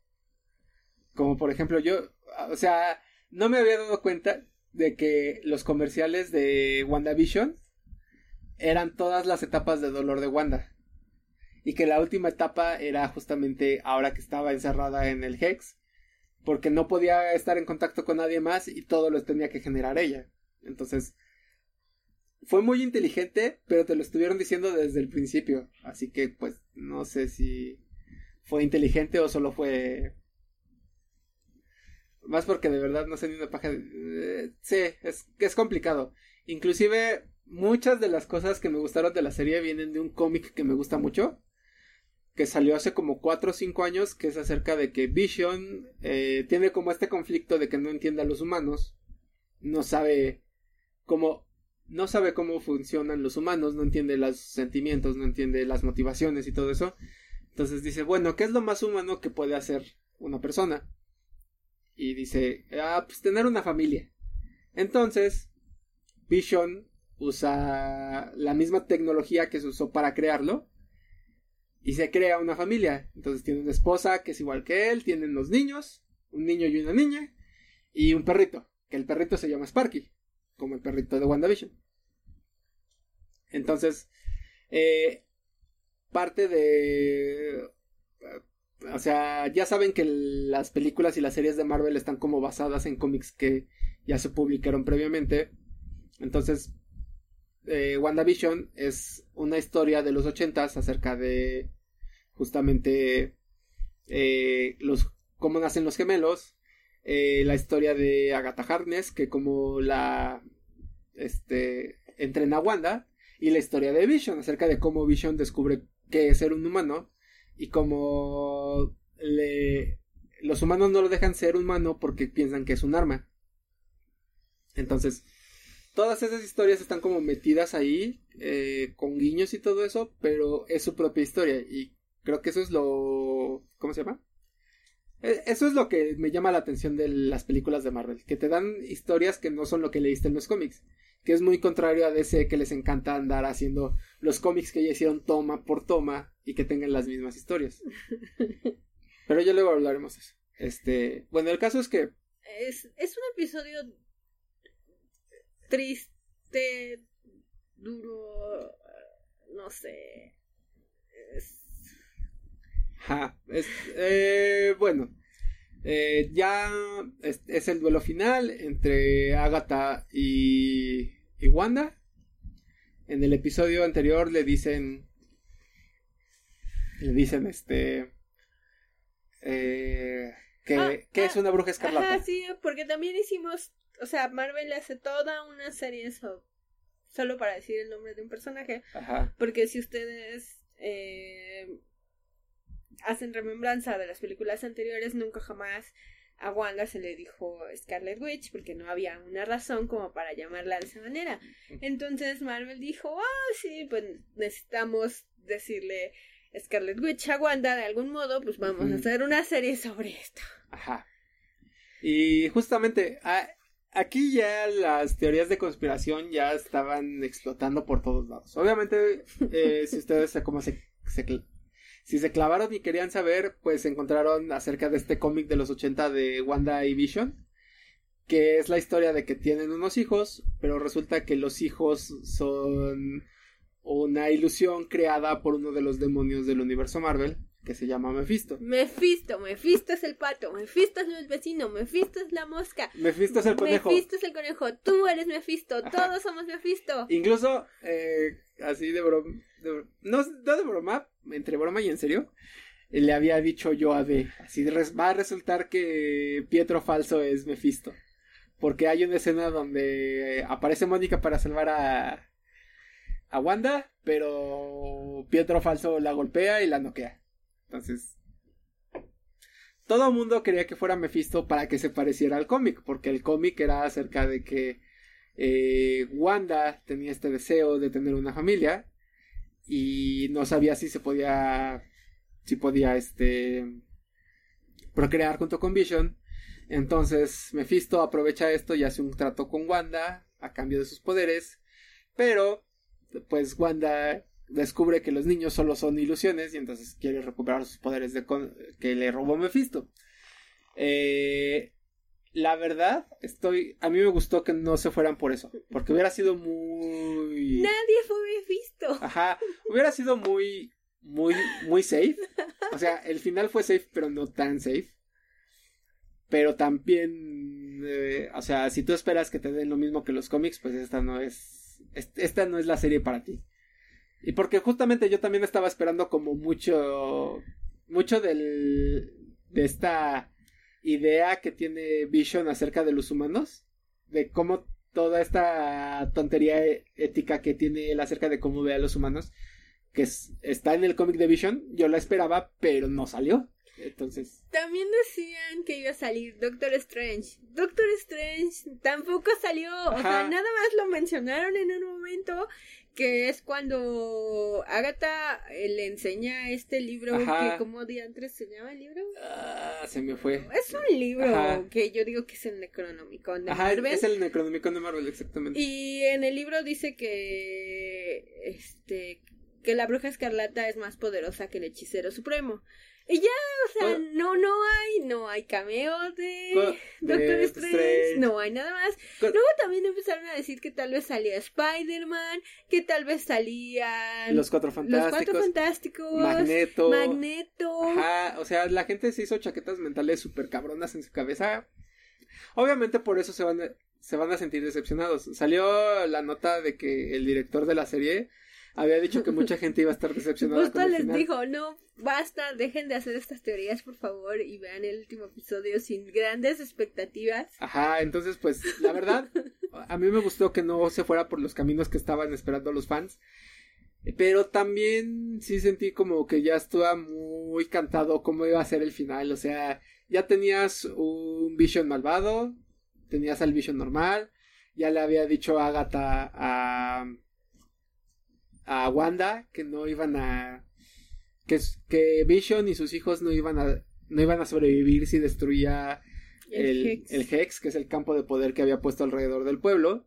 Como por ejemplo, yo, o sea, no me había dado cuenta de que los comerciales de WandaVision eran todas las etapas de dolor de Wanda. Y que la última etapa era justamente ahora que estaba encerrada en el Hex. Porque no podía estar en contacto con nadie más y todo lo tenía que generar ella. Entonces, fue muy inteligente, pero te lo estuvieron diciendo desde el principio. Así que, pues, no sé si fue inteligente o solo fue más porque de verdad no sé ni una paja. Eh, sí, es, es complicado. Inclusive muchas de las cosas que me gustaron de la serie vienen de un cómic que me gusta mucho. Que salió hace como 4 o 5 años. Que es acerca de que Vision eh, tiene como este conflicto de que no entiende a los humanos. No sabe cómo. No sabe cómo funcionan los humanos. No entiende los sentimientos. No entiende las motivaciones y todo eso. Entonces dice, bueno, ¿qué es lo más humano que puede hacer una persona? Y dice, ah, pues tener una familia. Entonces, Vision usa la misma tecnología que se usó para crearlo y se crea una familia. Entonces tiene una esposa que es igual que él, tienen dos niños, un niño y una niña y un perrito, que el perrito se llama Sparky, como el perrito de WandaVision. Entonces, eh, parte de o sea, ya saben que las películas y las series de Marvel están como basadas en cómics que ya se publicaron previamente. Entonces, eh, WandaVision es una historia de los ochentas acerca de justamente eh, los cómo nacen los gemelos, eh, la historia de Agatha Harkness que como la este entrena a Wanda y la historia de Vision acerca de cómo Vision descubre que es ser un humano y como le, los humanos no lo dejan ser humano porque piensan que es un arma. Entonces, todas esas historias están como metidas ahí, eh, con guiños y todo eso, pero es su propia historia. Y creo que eso es lo... ¿Cómo se llama? E, eso es lo que me llama la atención de las películas de Marvel, que te dan historias que no son lo que leíste en los cómics que es muy contrario a DC que les encanta andar haciendo los cómics que ya hicieron toma por toma y que tengan las mismas historias. Pero ya luego hablaremos de eso. Este, bueno, el caso es que es, es un episodio triste, duro, no sé. Es... Ja, es, eh, bueno, eh, ya es, es, el duelo final entre Agatha y y Wanda. En el episodio anterior le dicen. Le dicen este. Eh, que, ah, es ah, una bruja escarlata. sí, porque también hicimos. O sea, Marvel hace toda una serie solo para decir el nombre de un personaje. Ajá. Porque si ustedes eh, hacen remembranza de las películas anteriores, nunca jamás a Wanda se le dijo Scarlet Witch porque no había una razón como para llamarla de esa manera. Entonces Marvel dijo, ah, sí, pues necesitamos decirle Scarlet Witch a Wanda de algún modo, pues vamos a hacer una serie sobre esto. Ajá. Y justamente aquí ya las teorías de conspiración ya estaban explotando por todos lados. Obviamente, eh, si ustedes como se, se si se clavaron y querían saber, pues encontraron acerca de este cómic de los 80 de Wanda y Vision, que es la historia de que tienen unos hijos, pero resulta que los hijos son una ilusión creada por uno de los demonios del universo Marvel, que se llama Mephisto. Mephisto, Mephisto es el pato, Mephisto es el vecino, Mephisto es la mosca. Mephisto es el conejo. Mephisto es el conejo, tú eres Mephisto, todos somos Mephisto. Incluso, eh, así de broma, no, no de broma, entre broma y en serio, le había dicho yo a B, así va a resultar que Pietro Falso es Mephisto. Porque hay una escena donde aparece Mónica para salvar a, a Wanda, pero Pietro Falso la golpea y la noquea. Entonces, todo el mundo quería que fuera Mephisto para que se pareciera al cómic, porque el cómic era acerca de que eh, Wanda tenía este deseo de tener una familia y no sabía si se podía si podía este procrear junto con Vision. Entonces Mephisto aprovecha esto y hace un trato con Wanda a cambio de sus poderes. Pero pues Wanda descubre que los niños solo son ilusiones y entonces quiere recuperar sus poderes de que le robó Mephisto. Eh, la verdad, estoy. A mí me gustó que no se fueran por eso. Porque hubiera sido muy. Nadie fue visto. Ajá. Hubiera sido muy. Muy. Muy safe. O sea, el final fue safe, pero no tan safe. Pero también. Eh, o sea, si tú esperas que te den lo mismo que los cómics, pues esta no es. Esta no es la serie para ti. Y porque justamente yo también estaba esperando como mucho. Mucho del. De esta idea que tiene Vision acerca de los humanos, de cómo toda esta tontería ética que tiene él acerca de cómo ve a los humanos, que está en el cómic de Vision, yo la esperaba, pero no salió. Entonces. También decían que iba a salir Doctor Strange. Doctor Strange tampoco salió. O sea, nada más lo mencionaron en un momento que es cuando Agatha eh, le enseña este libro que como diantres se llama el libro. Ah, se me fue. Es un libro que yo digo que es el Necronomicon de Ajá, Es el Necronomicon de Marvel, exactamente. Y en el libro dice que este que la bruja escarlata es más poderosa que el hechicero supremo. Y ya, o sea, no, no hay, no hay cameos de Doctor Strange, no hay nada más. Luego también empezaron a decir que tal vez salía Spider-Man, que tal vez salían los cuatro fantásticos, los cuatro fantásticos, Magneto, Magneto. Ajá, o sea, la gente se hizo chaquetas mentales súper cabronas en su cabeza. Obviamente por eso se van a, se van a sentir decepcionados. Salió la nota de que el director de la serie había dicho que mucha gente iba a estar decepcionada. Justo les dijo, no, basta, dejen de hacer estas teorías, por favor, y vean el último episodio sin grandes expectativas. Ajá, entonces, pues, la verdad, a mí me gustó que no se fuera por los caminos que estaban esperando los fans. Pero también sí sentí como que ya estaba muy cantado cómo iba a ser el final. O sea, ya tenías un Vision malvado, tenías al Vision normal, ya le había dicho Agatha a a Wanda que no iban a que, que Vision y sus hijos no iban a no iban a sobrevivir si destruía el, Hex. el Hex, que es el campo de poder que había puesto alrededor del pueblo.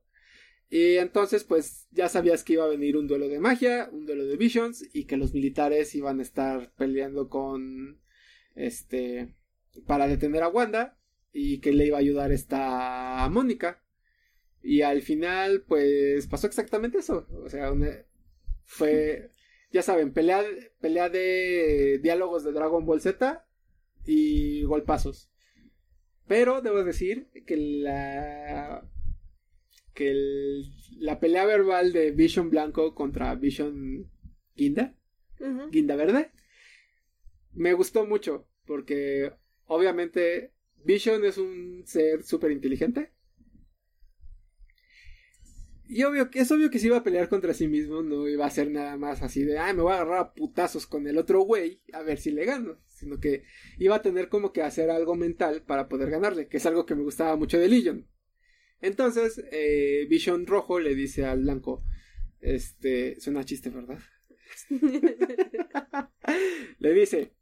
Y entonces, pues ya sabías que iba a venir un duelo de magia, un duelo de Visions, y que los militares iban a estar peleando con. Este. para detener a Wanda, y que le iba a ayudar esta Mónica. Y al final, pues pasó exactamente eso. O sea, una, fue, ya saben, pelea, pelea de diálogos de Dragon Ball Z y golpazos. Pero debo decir que la que la pelea verbal de Vision Blanco contra Vision Guinda, Guinda Verde, me gustó mucho porque obviamente Vision es un ser súper inteligente y obvio es obvio que si iba a pelear contra sí mismo, no iba a ser nada más así de, ay, me voy a agarrar a putazos con el otro güey a ver si le gano. Sino que iba a tener como que hacer algo mental para poder ganarle, que es algo que me gustaba mucho de Legion. Entonces, eh, Vision Rojo le dice al blanco, este, suena chiste, ¿verdad? le dice,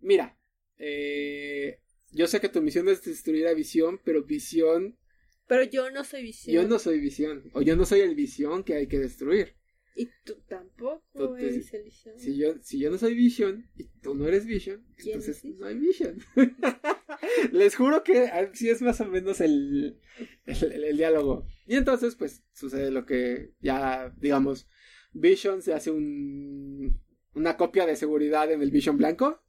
mira, eh, yo sé que tu misión es destruir a Visión, pero Visión pero yo no soy visión. Yo no soy visión. O yo no soy el visión que hay que destruir. Y tú tampoco eres el visión. Si yo, si yo no soy visión y tú no eres visión, entonces no hay visión. Les juro que así es más o menos el, el, diálogo. Y entonces, pues, sucede lo que ya, digamos, Vision se hace un, una copia de seguridad en el Vision blanco.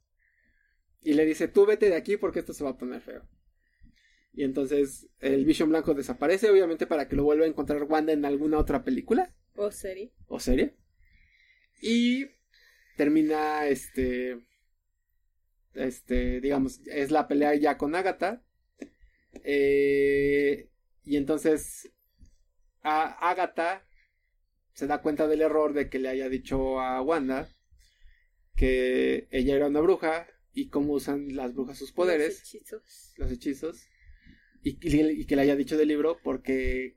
Y le dice, tú vete de aquí porque esto se va a poner feo. Y entonces el Vision Blanco desaparece, obviamente, para que lo vuelva a encontrar Wanda en alguna otra película. O serie. O serie. Y termina este. Este, digamos, es la pelea ya con Agatha. Eh, y entonces a Agatha se da cuenta del error de que le haya dicho a Wanda que ella era una bruja y cómo usan las brujas sus poderes. Los hechizos. Los hechizos y, que le haya dicho del libro porque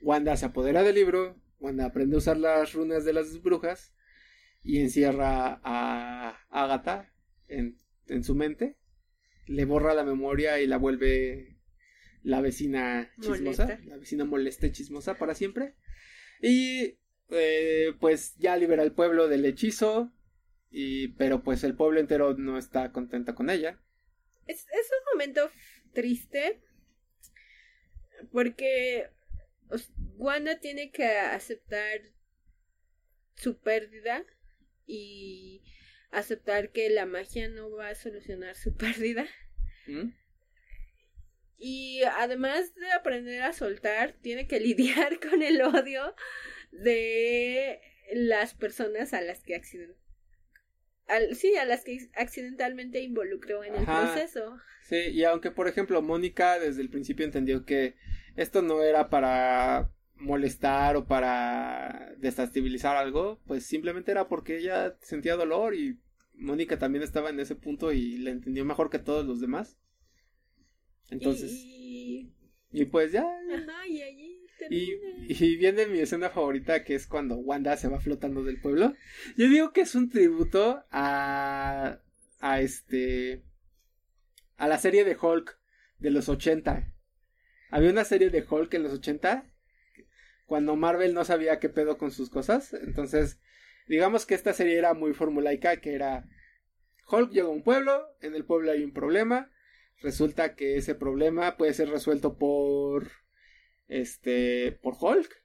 Wanda se apodera del libro, Wanda aprende a usar las runas de las brujas y encierra a Agatha en, en su mente, le borra la memoria y la vuelve la vecina chismosa, la vecina molesta y chismosa para siempre. Y eh, pues ya libera al pueblo del hechizo, y, pero pues el pueblo entero no está contenta con ella. Es, es un momento triste porque Wanda tiene que aceptar su pérdida y aceptar que la magia no va a solucionar su pérdida. ¿Mm? Y además de aprender a soltar, tiene que lidiar con el odio de las personas a las que sí, a las que accidentalmente involucró en el proceso. Sí, y aunque por ejemplo Mónica desde el principio entendió que esto no era para molestar o para desestabilizar algo, pues simplemente era porque ella sentía dolor y Mónica también estaba en ese punto y le entendió mejor que todos los demás. Entonces. Y, y pues ya. Ajá, y allí y, y, viene mi escena favorita que es cuando Wanda se va flotando del pueblo. Yo digo que es un tributo a. a este. a la serie de Hulk de los 80. Había una serie de Hulk en los 80 cuando Marvel no sabía qué pedo con sus cosas. Entonces, digamos que esta serie era muy formulaica, que era Hulk llega a un pueblo, en el pueblo hay un problema, resulta que ese problema puede ser resuelto por este por Hulk,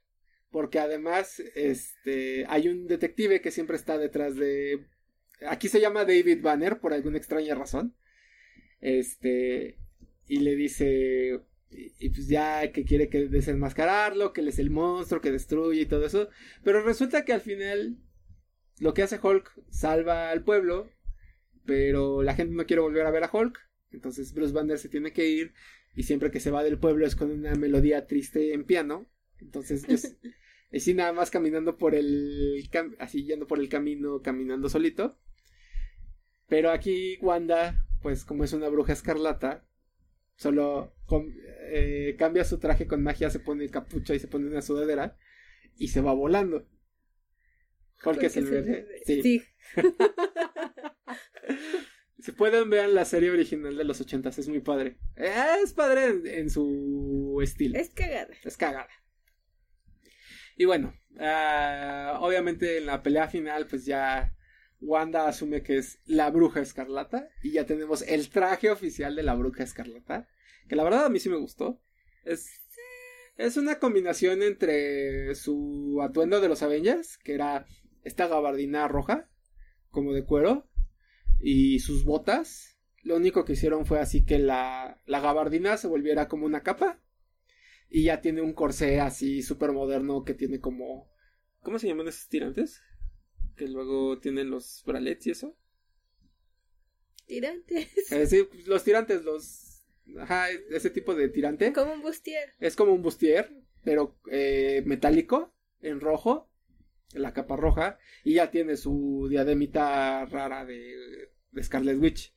porque además este hay un detective que siempre está detrás de aquí se llama David Banner por alguna extraña razón. Este y le dice y, pues ya que quiere que desenmascararlo, que él es el monstruo que destruye y todo eso. Pero resulta que al final lo que hace Hulk salva al pueblo, pero la gente no quiere volver a ver a Hulk. Entonces Bruce Banner se tiene que ir y siempre que se va del pueblo es con una melodía triste en piano. Entonces es así nada más caminando por el así yendo por el camino, caminando solito. Pero aquí Wanda, pues como es una bruja escarlata, Solo eh, cambia su traje con magia, se pone capucha y se pone una sudadera y se va volando. Porque, se, ve. Sí. sí. si pueden ver la serie original de los ochentas, es muy padre. Es padre en, su estilo. Es cagada. Es cagada. Y bueno, ah, obviamente en la pelea final, pues ya Wanda asume que es la bruja escarlata y ya tenemos el traje oficial de la bruja escarlata, que la verdad a mí sí me gustó. Es, es una combinación entre su atuendo de los Avengers, que era esta gabardina roja, como de cuero, y sus botas. Lo único que hicieron fue así que la, la gabardina se volviera como una capa. Y ya tiene un corsé así súper moderno que tiene como... ¿Cómo se llaman esos tirantes? que luego tienen los bralets y eso. Tirantes. Eh, sí, pues, los tirantes, los... Ajá, ese tipo de tirante. Como un bustier. Es como un bustier, pero eh, metálico, en rojo, la capa roja, y ya tiene su diademita rara de, de Scarlet Witch.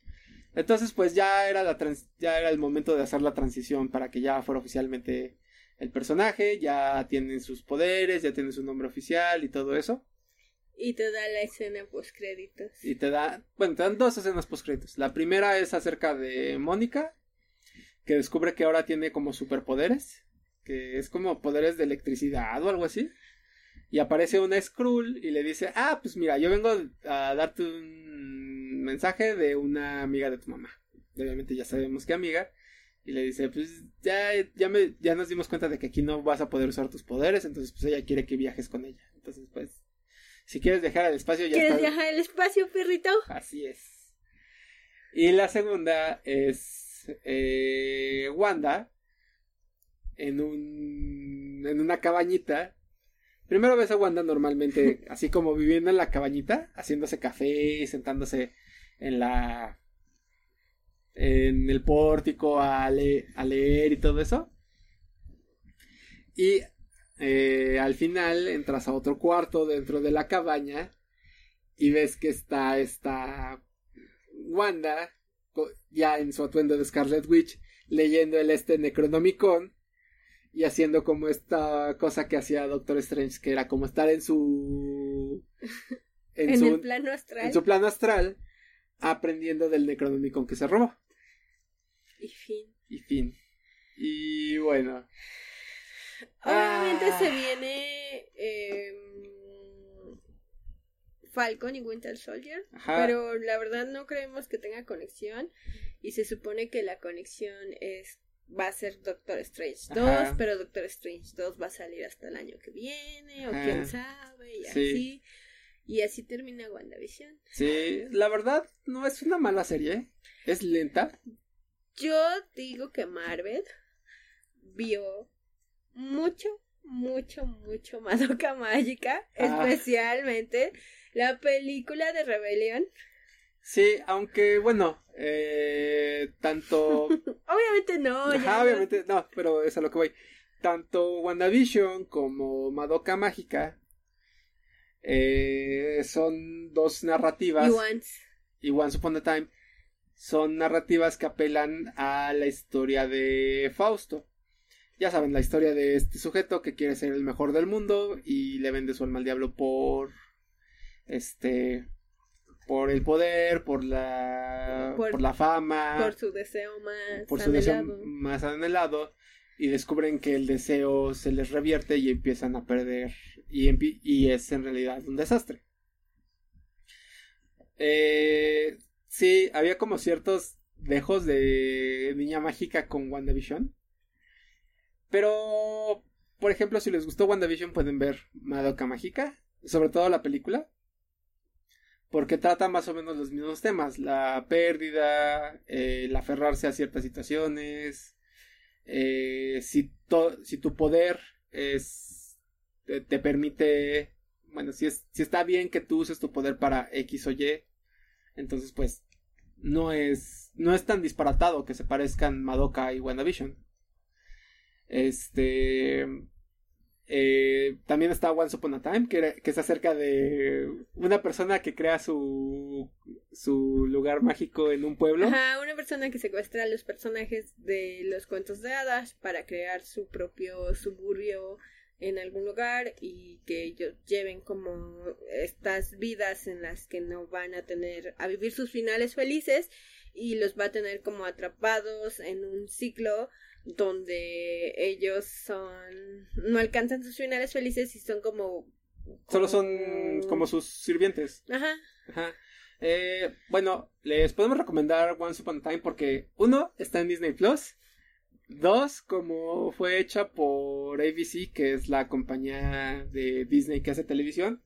Entonces, pues ya era, la ya era el momento de hacer la transición para que ya fuera oficialmente el personaje, ya tiene sus poderes, ya tiene su nombre oficial y todo eso. Y te da la escena post créditos. Y te da, bueno, te dan dos escenas post créditos. La primera es acerca de Mónica, que descubre que ahora tiene como superpoderes, que es como poderes de electricidad o algo así. Y aparece una Skrull y le dice, ah, pues mira, yo vengo a darte un mensaje de una amiga de tu mamá. obviamente ya sabemos qué amiga. Y le dice, pues ya, ya, me, ya nos dimos cuenta de que aquí no vas a poder usar tus poderes, entonces pues ella quiere que viajes con ella. Entonces pues si quieres viajar al espacio, ya ¿Quieres viajar al espacio, perrito? Así es. Y la segunda es eh, Wanda en un en una cabañita. Primero ves a Wanda normalmente así como viviendo en la cabañita, haciéndose café, sentándose en la en el pórtico a, leer y todo eso. Y eh, al final entras a otro cuarto dentro de la cabaña y ves que está esta Wanda ya en su atuendo de Scarlet Witch leyendo el este Necronomicon y haciendo como esta cosa que hacía Doctor Strange que era como estar en su en, su, el plano astral. en su plano astral aprendiendo del Necronomicon que se robó. Y fin. Y fin. Y bueno. Obviamente se ah. viene eh, Falcon y Winter Soldier, pero la verdad no creemos que tenga conexión. y se supone que la conexión es va a ser Doctor Strange 2, pero Doctor Strange 2 va a salir hasta el año que viene, o quién sabe, y así. Y así termina WandaVision. Sí, la verdad no es una mala serie, es lenta. Yo digo que Marvel vio mucho, mucho, mucho Madoka Mágica, ah. especialmente la película de Rebelión. Sí, aunque bueno, eh, tanto... obviamente no. obviamente no, pero es a lo que voy. Tanto WandaVision como Madoka Mágica eh, son dos narrativas. Y Once. Y Once Upon a Time. Son narrativas que apelan a la historia de Fausto. Ya saben, la historia de este sujeto que quiere ser el mejor del mundo y le vende su alma al diablo por este por el poder, por la por, la fama, por su deseo más por su deseo más anhelado. Y descubren que el deseo se les revierte y empiezan a perder. Y, y es en realidad un desastre. Eh, sí, había como ciertos dejos de Niña Mágica con WandaVision. Pero, por ejemplo, si les gustó WandaVision pueden ver Madoka Mágica, sobre todo la película porque trata más o menos los mismos temas, la pérdida, eh, el aferrarse a ciertas situaciones, eh, si, tu poder es, te, permite, bueno, si, es, si está bien que tú uses tu poder para X o Y, entonces pues no es, no es tan disparatado que se parezcan Madoka y WandaVision. Este, eh, también está Once Upon a Time, que, que, es acerca de una persona que crea su, su lugar mágico en un pueblo. Ajá, una persona que secuestra a los personajes de los cuentos de hadas para crear su propio suburbio en algún lugar y que ellos lleven como estas vidas en las que no van a tener a vivir sus finales felices y los va a tener como atrapados en un ciclo donde ellos son no alcanzan sus finales felices y son como, solo son como sus sirvientes. Ajá. Ajá. Eh, bueno les podemos recomendar Once Upon a Time porque uno está en Disney Plus. Dos como fue hecha por ABC que es la compañía de Disney que hace televisión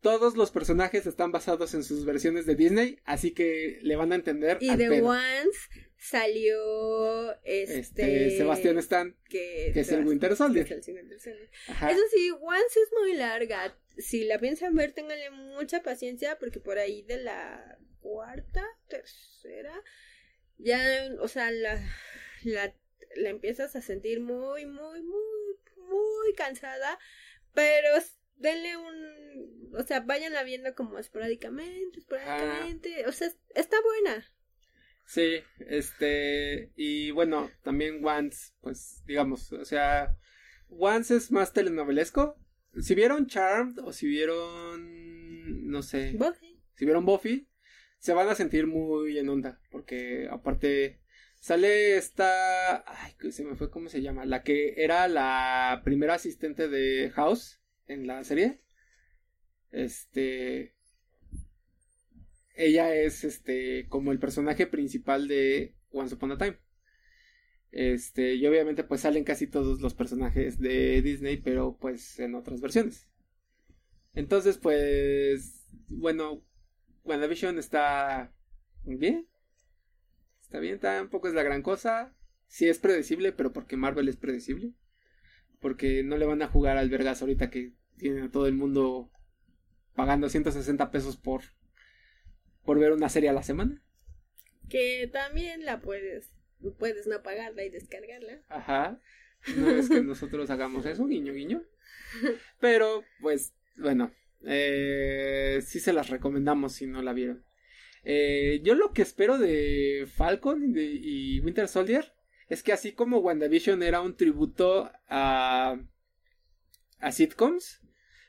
todos los personajes están basados en sus versiones de Disney, así que le van a entender. Y de Once salió este, este Sebastián Stan, que, es el Winter Soldier. Eso sí, Once es muy larga. Si la piensan ver, ténganle mucha paciencia porque por ahí de la cuarta, tercera, ya, o sea, la, la, la empiezas a sentir muy, muy, muy, muy cansada, pero denle un, o sea, váyanla viendo como esporádicamente, esporádicamente, o sea, está buena. Sí, este, y bueno, también Once, pues, digamos, o sea, Once es más telenovelesco. Si vieron Charmed o si vieron, no sé, Buffy. si vieron Buffy, se van a sentir muy en onda, porque aparte sale esta, ay, se me fue cómo se llama, la que era la primera asistente de House en la serie. Este. Ella es este. como el personaje principal de Once Upon a Time. Este. Y obviamente, pues salen casi todos los personajes de Disney. Pero pues en otras versiones. Entonces, pues. Bueno. WandaVision está. Bien. Está bien, tampoco es la gran cosa. Sí es predecible, pero porque Marvel es predecible. Porque no le van a jugar al vergas ahorita que tienen a todo el mundo pagando 160 pesos por, por ver una serie a la semana. Que también la puedes, puedes no pagarla y descargarla. Ajá. No es que nosotros hagamos eso, guiño, guiño. Pero, pues, bueno, eh, sí se las recomendamos si no la vieron. Eh, yo lo que espero de Falcon y Winter Soldier es que así como WandaVision era un tributo a, a sitcoms,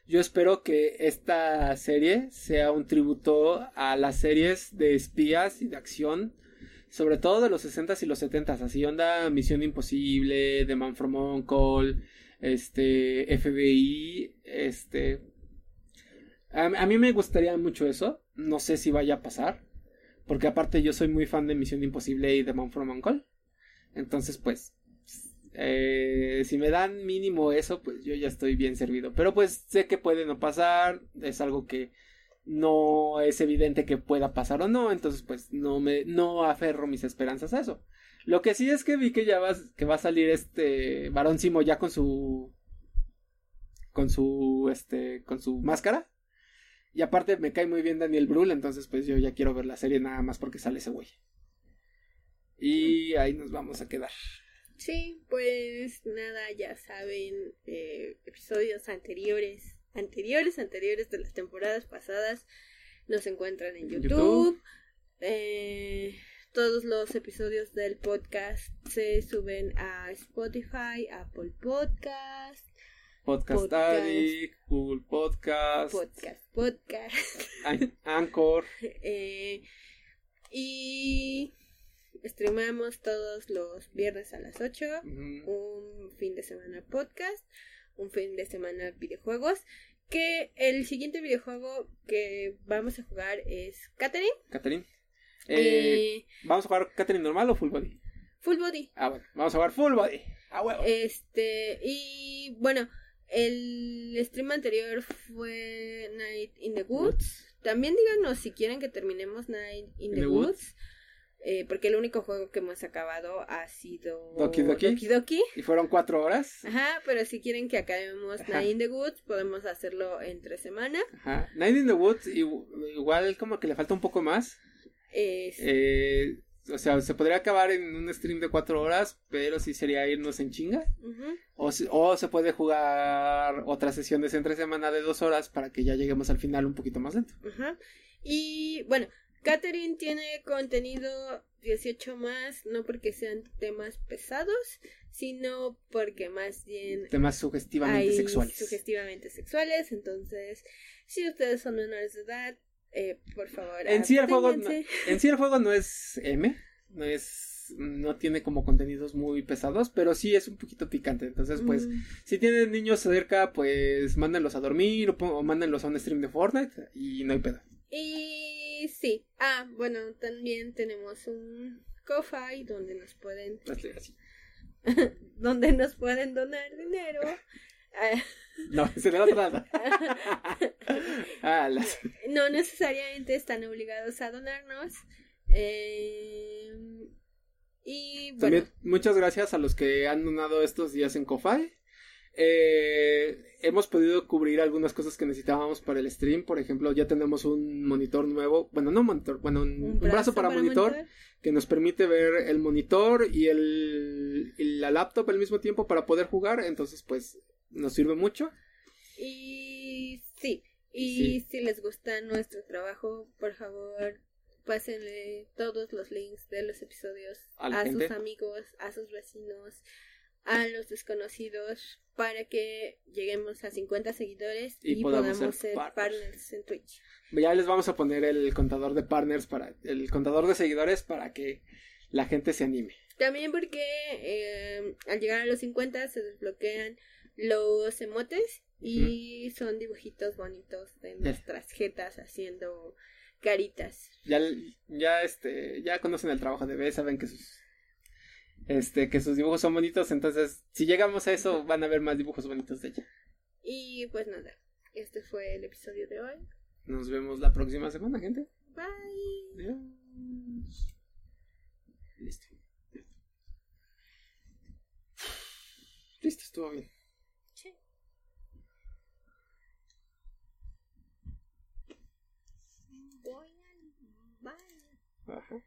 yo espero que esta serie sea un tributo a las series de espías y de acción, sobre todo de los 60s y los 70s, así onda Misión Imposible, The Man from Uncle, este, FBI, este... A, mí me gustaría mucho eso, no sé si vaya a pasar, Porque aparte yo soy muy fan de Misión Imposible y de Man from Uncle. Entonces, pues, eh, si me dan mínimo eso, pues yo ya estoy bien servido. Pero pues sé que puede no pasar, es algo que no es evidente que pueda pasar o no, entonces pues no me no aferro mis esperanzas a eso. Lo que sí es que vi que ya va, que va a salir este Barón Simo ya con su con su este con su máscara. Y aparte me cae muy bien Daniel Brühl, entonces pues yo ya quiero ver la serie nada más porque sale ese güey. Y ahí nos vamos a quedar. Sí, pues nada, ya saben, eh, episodios anteriores, anteriores, anteriores de las temporadas pasadas, nos encuentran en YouTube. Eh, todos los episodios del podcast se suben a Spotify, Apple Podcast, Podcast, Addict, Google Podcast, Podcast, Podcast, Anchor. Eh, y streamamos todos los viernes a las 8. Un fin de semana podcast. Un fin de semana videojuegos. Que el siguiente videojuego que vamos a jugar es Catherine. Catherine. Eh, ¿Vamos a jugar Catherine normal o full body? Full body. Ah, bueno, vamos a jugar full body. Ah, bueno. Este, y bueno, el stream anterior fue Night in the Woods. También díganos si quieren que terminemos Night in, the, Woods. Eh, porque el único juego que hemos acabado ha sido Doki Doki. Y fueron cuatro horas. Ajá, pero si quieren que acabemos Night in the Woods, podemos hacerlo entre semana. Ajá. Night in the Woods, igual como que le falta un poco más. Eh, o sea, se podría acabar en un stream de cuatro horas, pero sí sería irnos en chinga. o, o, se puede jugar otras sesiones entre semana de dos horas para que ya lleguemos al final un poquito más lento. Ajá. Y bueno, Catherine tiene contenido 18 más, no porque sean temas pesados, sino porque más bien... Temas sugestivamente sexuales. Sugestivamente sexuales, entonces, si ustedes son menores de edad, eh, por favor. En sí, el juego no, en sí el juego no es M, no es no tiene como contenidos muy pesados, pero sí es un poquito picante. Entonces, pues, mm. si tienen niños cerca, pues mándenlos a dormir o, o mándenlos a un stream de Fortnite y no hay pedo. Y sí, ah, bueno, también tenemos un Ko-Fi donde nos pueden donde nos pueden donar dinero. No, se le da ah, No necesariamente están obligados a donarnos. Eh, y bueno. También muchas gracias a los que han donado estos días en Ko-Fi. Eh, hemos podido cubrir algunas cosas que necesitábamos para el stream. Por ejemplo, ya tenemos un monitor nuevo. Bueno, no monitor, bueno, un, brazo, para, monitor, que nos permite ver el monitor y, el, la laptop al mismo tiempo para poder jugar. Entonces, pues, nos sirve mucho. Y sí, y si les gusta nuestro trabajo, por favor, pásenle todos los links de los episodios a sus amigos, a sus vecinos, a los desconocidos para que lleguemos a 50 seguidores y, podamos, ser, partners. en Twitch. Ya les vamos a poner el contador de partners para el contador de seguidores para que la gente se anime. También porque eh, al llegar a los 50 se desbloquean los emotes y son dibujitos bonitos de nuestras jetas haciendo caritas. Ya, ya este, ya conocen el trabajo de B, saben que sus este, que sus dibujos son bonitos, entonces si llegamos a eso van a ver más dibujos bonitos de ella. Y pues nada, este fue el episodio de hoy. Nos vemos la próxima semana, gente. Bye. Adiós. Listo. Listo, estuvo bien. Sí. Voy al baño. Ajá.